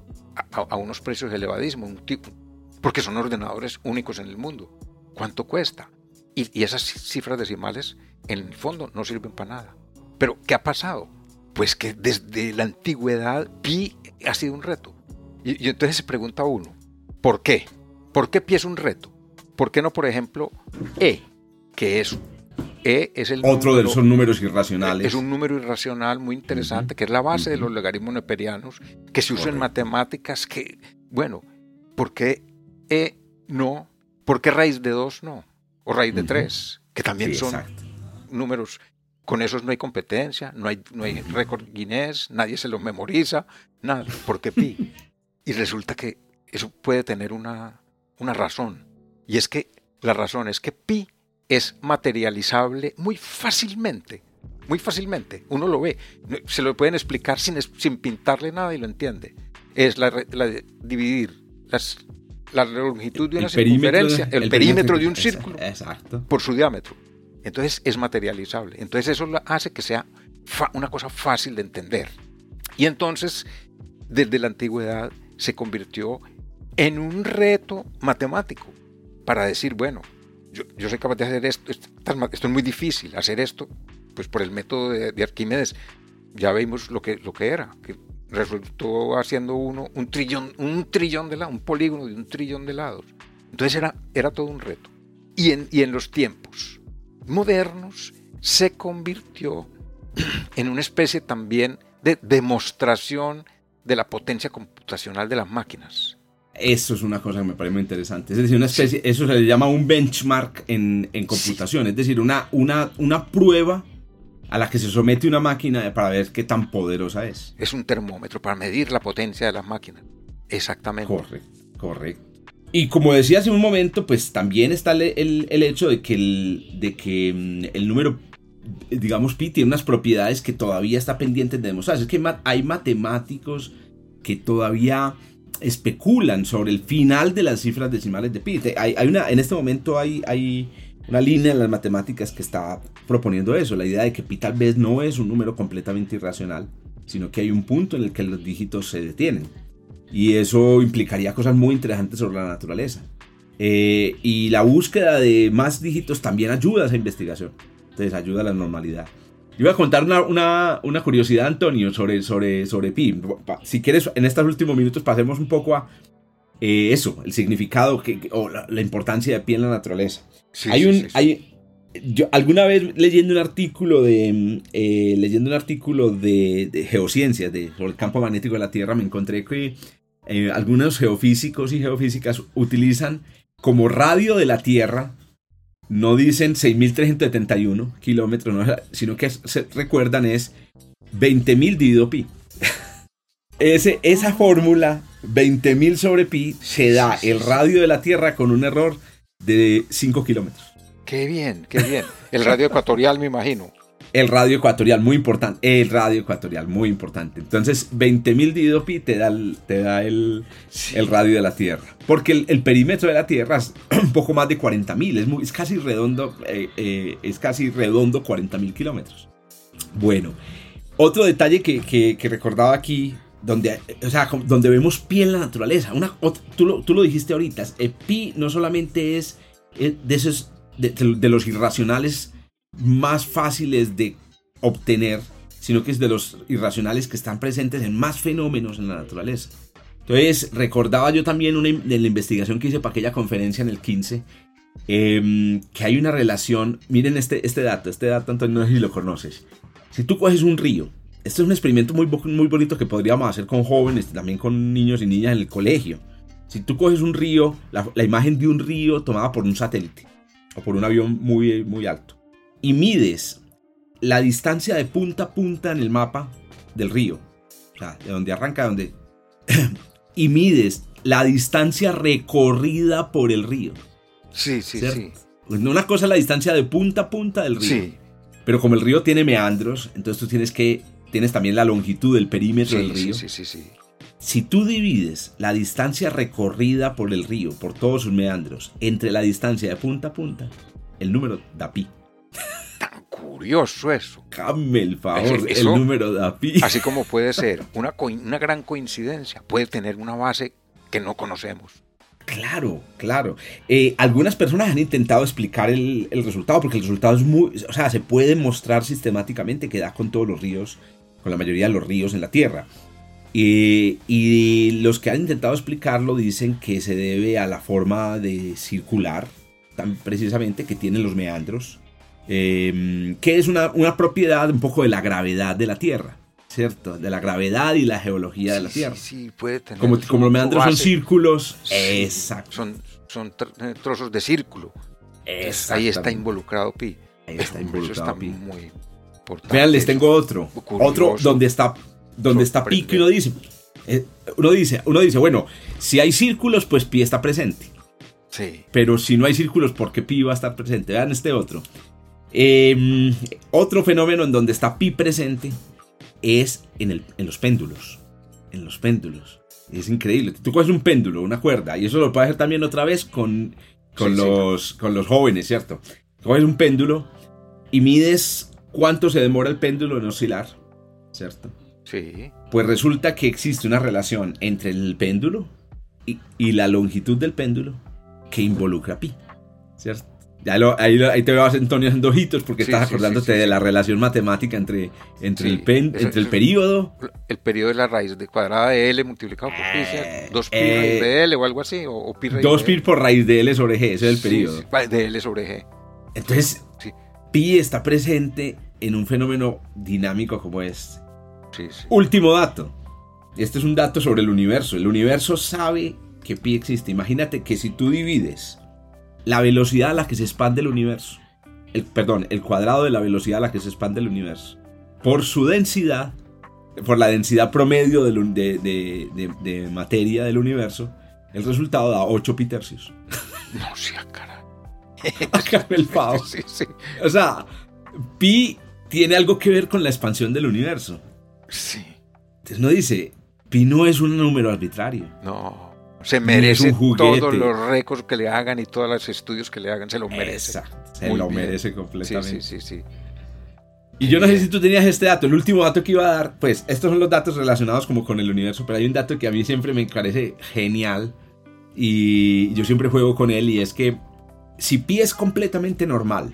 a, unos precios elevadísimos, un tipo, porque son ordenadores únicos en el mundo. ¿Cuánto cuesta? Y, esas cifras decimales, en el fondo, no sirven para nada. Pero, ¿qué ha pasado? Pues que desde la antigüedad pi ha sido un reto. Y, y entonces se pregunta uno, ¿por qué? ¿Por qué pi es un reto? ¿Por qué no, por ejemplo, e, que es e es el Otro de esos números irracionales. Es un número irracional muy interesante, que es la base de los logaritmos neperianos, que se usa en matemáticas, que, bueno, ¿por qué E no? ¿Por qué raíz de 2 no? O raíz de 3, que también son números, con esos no hay competencia, no hay, no hay récord Guinness, nadie se lo memoriza, nada, porque pi. Y resulta que eso puede tener una, una razón. Y es que la razón es que pi es materializable muy fácilmente. Muy fácilmente. Uno lo ve. Se lo pueden explicar sin, sin pintarle nada y lo entiende. Es la, de dividir las, la longitud de una circunferencia, el, perímetro, de un círculo por su diámetro. Entonces es materializable. Entonces eso hace que sea una cosa fácil de entender. Y entonces, desde la antigüedad, se convirtió en un reto matemático para decir, bueno, yo, soy capaz de hacer esto, esto, es muy difícil, hacer esto, pues por el método de, Arquímedes, ya vimos lo que, lo que era, que resultó haciendo uno un trillón, un trillón de lados, un polígono de un trillón de lados. Entonces era, era todo un reto. Y en, y en los tiempos modernos se convirtió en una especie también de demostración de la potencia computacional de las máquinas. Eso es una cosa que me parece muy interesante. Es decir, una especie, eso se le llama un benchmark en, en computación, es decir, una, una, una prueba a la que se somete una máquina para ver qué tan poderosa es. Es un termómetro para medir la potencia de las máquinas. Exactamente. Correcto, correcto. Y como decía hace un momento, pues también está el, el, hecho de que, el, de que mm, el número, digamos, pi tiene unas propiedades que todavía está pendiente de demostrar. Es que hay matemáticos que todavía especulan sobre el final de las cifras decimales de pi. Hay, una, en este momento hay, hay una línea en las matemáticas que está proponiendo eso, la idea de que pi tal vez no es un número completamente irracional, sino que hay un punto en el que los dígitos se detienen. Y eso implicaría cosas muy interesantes sobre la naturaleza. Eh, y la búsqueda de más dígitos también ayuda a esa investigación. Entonces ayuda a la normalidad. Yo voy a contar una, una, curiosidad, Antonio, sobre, sobre, sobre pi. Si quieres, en estos últimos minutos pasemos un poco a eh, eso, el significado que, o la, importancia de pi en la naturaleza. hay un, Hay, yo alguna vez leyendo un artículo de eh, leyendo un artículo de, de geociencias de, sobre el campo magnético de la Tierra me encontré que eh, algunos geofísicos y geofísicas utilizan como radio de la Tierra no dicen 6.371 kilómetros, sino que se recuerdan es 20.000 dividido pi. Ese, esa fórmula, 20.000 sobre pi, se da el radio de la Tierra con un error de 5 kilómetros. Qué bien, qué bien. El radio ecuatorial, me imagino. El radio ecuatorial, muy importante. El radio ecuatorial, muy importante. Entonces, 20.000 dividido pi te da, el, te da el, el, radio de la Tierra. Porque el, perímetro de la Tierra es un poco más de 40.000. Es, es casi redondo, eh, eh, es casi redondo 40.000 kilómetros. Bueno, otro detalle que, que, recordaba aquí, donde, o sea, donde vemos pi en la naturaleza. Una, tú, lo, tú, lo, dijiste ahorita. Eh, pi no solamente es de, esos, de los irracionales más fáciles de obtener, sino que es de los irracionales que están presentes en más fenómenos en la naturaleza. Entonces, recordaba yo también una, la investigación que hice para aquella conferencia en el 15, em, que hay una relación, miren este, este dato, este dato Antonio, no sé si lo conoces. Si tú coges un río, este es un experimento muy, muy bonito que podríamos hacer con jóvenes, también con niños y niñas en el colegio. Si tú coges un río, la, la imagen de un río tomada por un satélite o por un avión muy, muy alto, y mides la distancia de punta a punta en el mapa del río, o sea, de donde arranca, donde... y mides la distancia recorrida por el río. Sí, sí, sí. Pues una cosa es la distancia de punta a punta del río. Sí. Pero como el río tiene meandros, entonces tú tienes que tienes también la longitud del perímetro del río. Sí, sí, sí, sí. Si tú divides la distancia recorrida por el río, por todos sus meandros, entre la distancia de punta a punta, el número da pi. Tan curioso eso. Dame el favor, el número de API. Así como puede ser una, una gran coincidencia, puede tener una base que no conocemos. Claro, claro. Eh, algunas personas han intentado explicar el, resultado, porque el resultado es muy. O sea, se puede mostrar sistemáticamente que da con todos los ríos, con la mayoría de los ríos en la Tierra. y los que han intentado explicarlo dicen que se debe a la forma de circular, tan precisamente, que tienen los meandros Em, que es una, propiedad un poco de la gravedad de la Tierra, ¿cierto? De la gravedad y la geología de la Tierra. Sí, puede tener. Como, como los meandros son círculos. exacto. Son, son eh, trozos de círculo. Ahí está involucrado Pi. Ahí está involucrado Pi. Muy importante. Vean, les tengo otro. otro donde está, donde está Pi que uno dice. Eh, uno, dice, uno dice, bueno, si hay círculos, pues pi está presente. Sí. Pero si no hay círculos, ¿por qué pi va a estar presente? Vean este otro. Em, otro fenómeno en donde está pi presente es en, el, en los péndulos. En los péndulos. Es increíble. Tú coges un péndulo, una cuerda, y eso lo puedes hacer también otra vez con, con, Sí, sí. los, con los jóvenes, ¿cierto? Coges un péndulo y mides cuánto se demora el péndulo en oscilar, ¿cierto? Sí. Pues resulta que existe una relación entre el péndulo y, y la longitud del péndulo que involucra pi, ¿cierto? Ya lo- ahí, ahí te vas, Antonio, haciendo ojitos porque Sí, estás acordándote sí, sí, de la relación matemática entre, entre, el, pen- eso- entre el periodo El periodo de la raíz de cuadrada de L multiplicado por pi, ¿cierto? Dos pi eh, raíz de L o algo así, o, o pi raíz 2 de pi por raíz de L sobre G, ese es el periodo. de L sobre G. Entonces, pi está presente en un fenómeno dinámico como este. Último dato. Este es un dato sobre el universo. El universo sabe que pi existe. Imagínate que si tú divides la velocidad a la que se expande el universo, el, perdón, el cuadrado de la velocidad a la que se expande el universo, por su densidad, por la densidad promedio del de, de- de- de materia del universo, el resultado da 8 pi tercios. No sea cara. El favor. Sí, sí. O sea, pi tiene algo que ver con la expansión del universo. Sí. Entonces no dice, pi no es un número arbitrario. No. Se merece todos los récords que le hagan y todos los estudios que le hagan. Se lo merece. Exacto, se Muy lo bien. merece Sí, completamente. sí, sí, sí. Y yo no sé si tú tenías este dato, el último dato que iba a dar, pues estos son los datos relacionados como con el universo, pero hay un dato que a mí siempre me parece genial y yo siempre juego con él y es que si pi es completamente normal,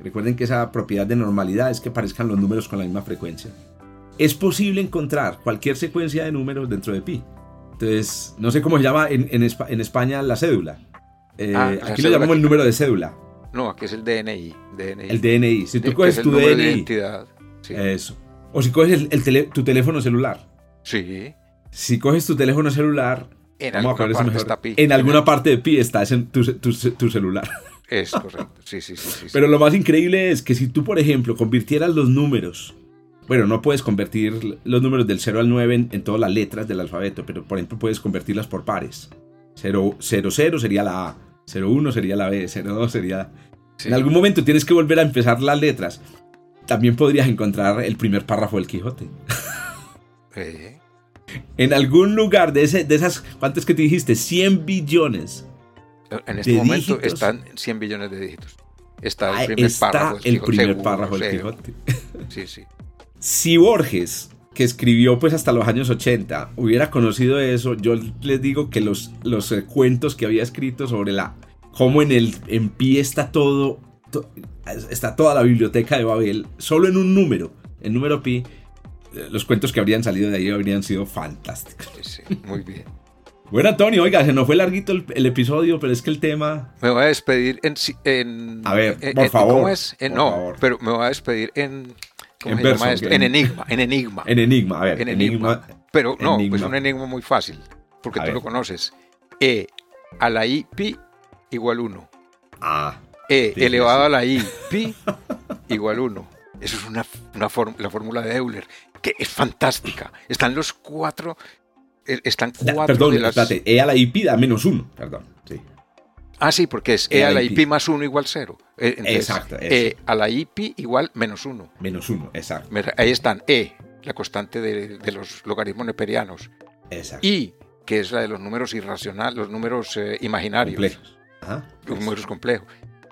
recuerden que esa propiedad de normalidad es que parezcan los números con la misma frecuencia, es posible encontrar cualquier secuencia de números dentro de pi. Entonces, no sé cómo se llama en, en Espa- en España la cédula. Eh, Ah, aquí cédula llamamos el número de cédula, No, aquí es el DNI. DNI. el DNI. Si tú coges tu número de DNI, identidad. Sí. eso. O si coges el- el tele- tu teléfono celular. sí. Si coges tu teléfono celular, En vamos alguna parte está pi. en alguna parte de pi está ese- tu, tu- tu celular. Es correcto. Sí. sí, sí. Pero lo más increíble es que si tú, por ejemplo, convirtieras los números, bueno, no puedes convertir los números del 0 al 9 en, en todas las letras del alfabeto, pero por ejemplo puedes convertirlas por pares. 0, 0, 0 sería la A, 0, 1 sería la B, 0, 2 sería... Sí. En algún momento tienes que volver a empezar las letras. También podrías encontrar el primer párrafo del Quijote. Eh, En algún lugar de, ese, de esas, ¿cuántas que te dijiste? 100 billones. En este momento dígitos. están 100 billones de dígitos. Está el Ah, primer está párrafo del el Quijote, primer seguro, párrafo del. Quijote. Sí, sí. Si Borges, que escribió pues hasta los años 80, hubiera conocido eso, yo les digo que los, los cuentos que había escrito sobre la cómo en el en pie está todo, to- está toda la biblioteca de Babel, solo en un número, el número pi, eh, los cuentos que habrían salido de ahí habrían sido fantásticos. sí, sí, Muy bien. Bueno, Antonio, oiga, se nos fue larguito el, el episodio, pero es que el tema... Me voy a despedir en... A ver, por en- favor, ¿Cómo es? En- por no, favor. pero me voy a despedir en... ¿Cómo En se verso, llama esto? en- En enigma, en enigma. En enigma, a ver, En enigma. enigma. Pero no, enigma. pues un enigma muy fácil, porque A tú ver. lo conoces. E a la i pi igual 1. Ah, E elevado a la i pi igual 1. Eso es una, una la fórmula de Euler, que es fantástica. Están los cuatro, eh, están cuatro perdón, de las... espérate, E a la I pi da menos uno, perdón, sí. Ah, sí, porque es E e a la la i i pi. pi más 1 igual 0. Exacto, eso. E a la i pi igual menos 1. Menos uno, exacto. Ahí están E, la constante de, de los logaritmos neperianos. Exacto. I, que es la de los números irracionales, los números eh, imaginarios. Complejos. Ajá. los números complejos.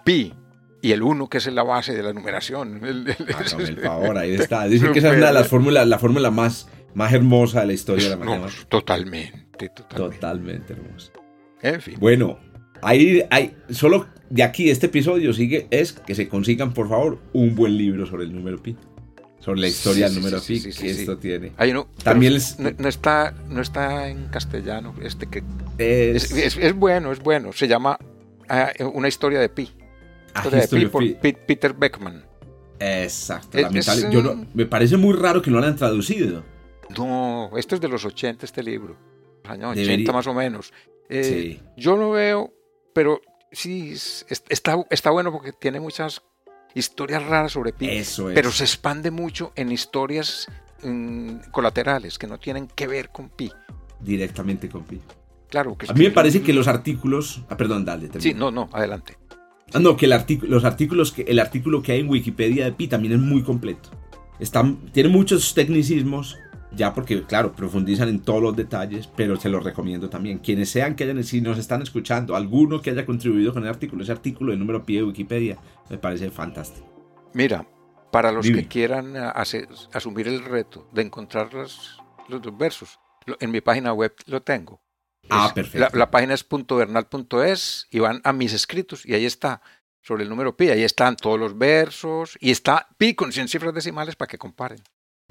Pi y el 1, que es la base de la numeración. El- el- Hágame el favor, ahí está. Dicen que esa es una de las fórmulas, la fórmula más, más hermosa de la historia de la No, matemática. totalmente, totalmente. Totalmente hermosa. En fin. Bueno, ahí, hay, solo de aquí este episodio sigue es que se consigan, por favor, un buen libro sobre el número pi. Sobre la historia Sí, del número sí, pi sí, que esto tiene. Uno, También no, no está, no está en castellano. Este que Es, es, es- es bueno, es bueno. Se llama ah, Una historia de Pi. Ah, Historia de Pi por Pi. Peter Beckman. Exacto. Es- Yo no- me parece muy raro que no lo hayan traducido. No, esto es de los 80, este libro. Años 80 Debería- más o menos. Eh, Sí. Yo lo veo, pero sí, es- es- está, está bueno porque tiene muchas historias raras sobre Pi. Eso es. pero se expande mucho en historias mm, colaterales que no tienen que ver con pi. Directamente con pi. Claro que A mí me parece que los artículos. Ah, perdón, dale. termina. Sí, no, no, adelante. Ah, no, que el artículo, los artículos que, el artículo que hay en Wikipedia de Pi también es muy completo. Está, tiene muchos tecnicismos, ya porque, claro, profundizan en todos los detalles, pero se los recomiendo también. Quienes sean que hayan, si nos están escuchando, alguno que haya contribuido con el artículo, ese artículo de número pi de Wikipedia, me parece fantástico. Mira, para los Dime. que quieran hacer- asumir el reto de encontrar los, los dos versos, lo- en mi página web lo tengo. Ah, Es- perfecto. La, la página es .bernal.es y van a mis escritos y ahí está, sobre el número pi, ahí están todos los versos y está pi con 100 cifras decimales para que comparen.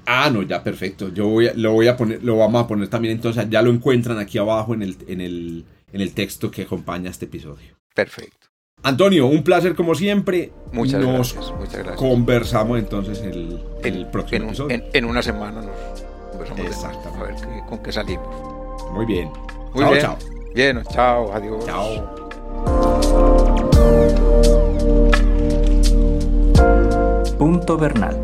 Ah, no, ya perfecto. Yo voy a- lo voy a poner, lo vamos a poner también entonces, ya lo encuentran aquí abajo en el, en el, en el texto que acompaña este episodio. Perfecto. Antonio, un placer como siempre. Muchas Nos gracias. Muchas gracias. conversamos entonces el, el En- próximo en, un- episodio. en- en una semana nos conversamos Exactamente. a ver qué- con qué salimos. Muy bien. Muy chao, bien. chao. Bien, chao, adiós. Chao. Punto Bernal,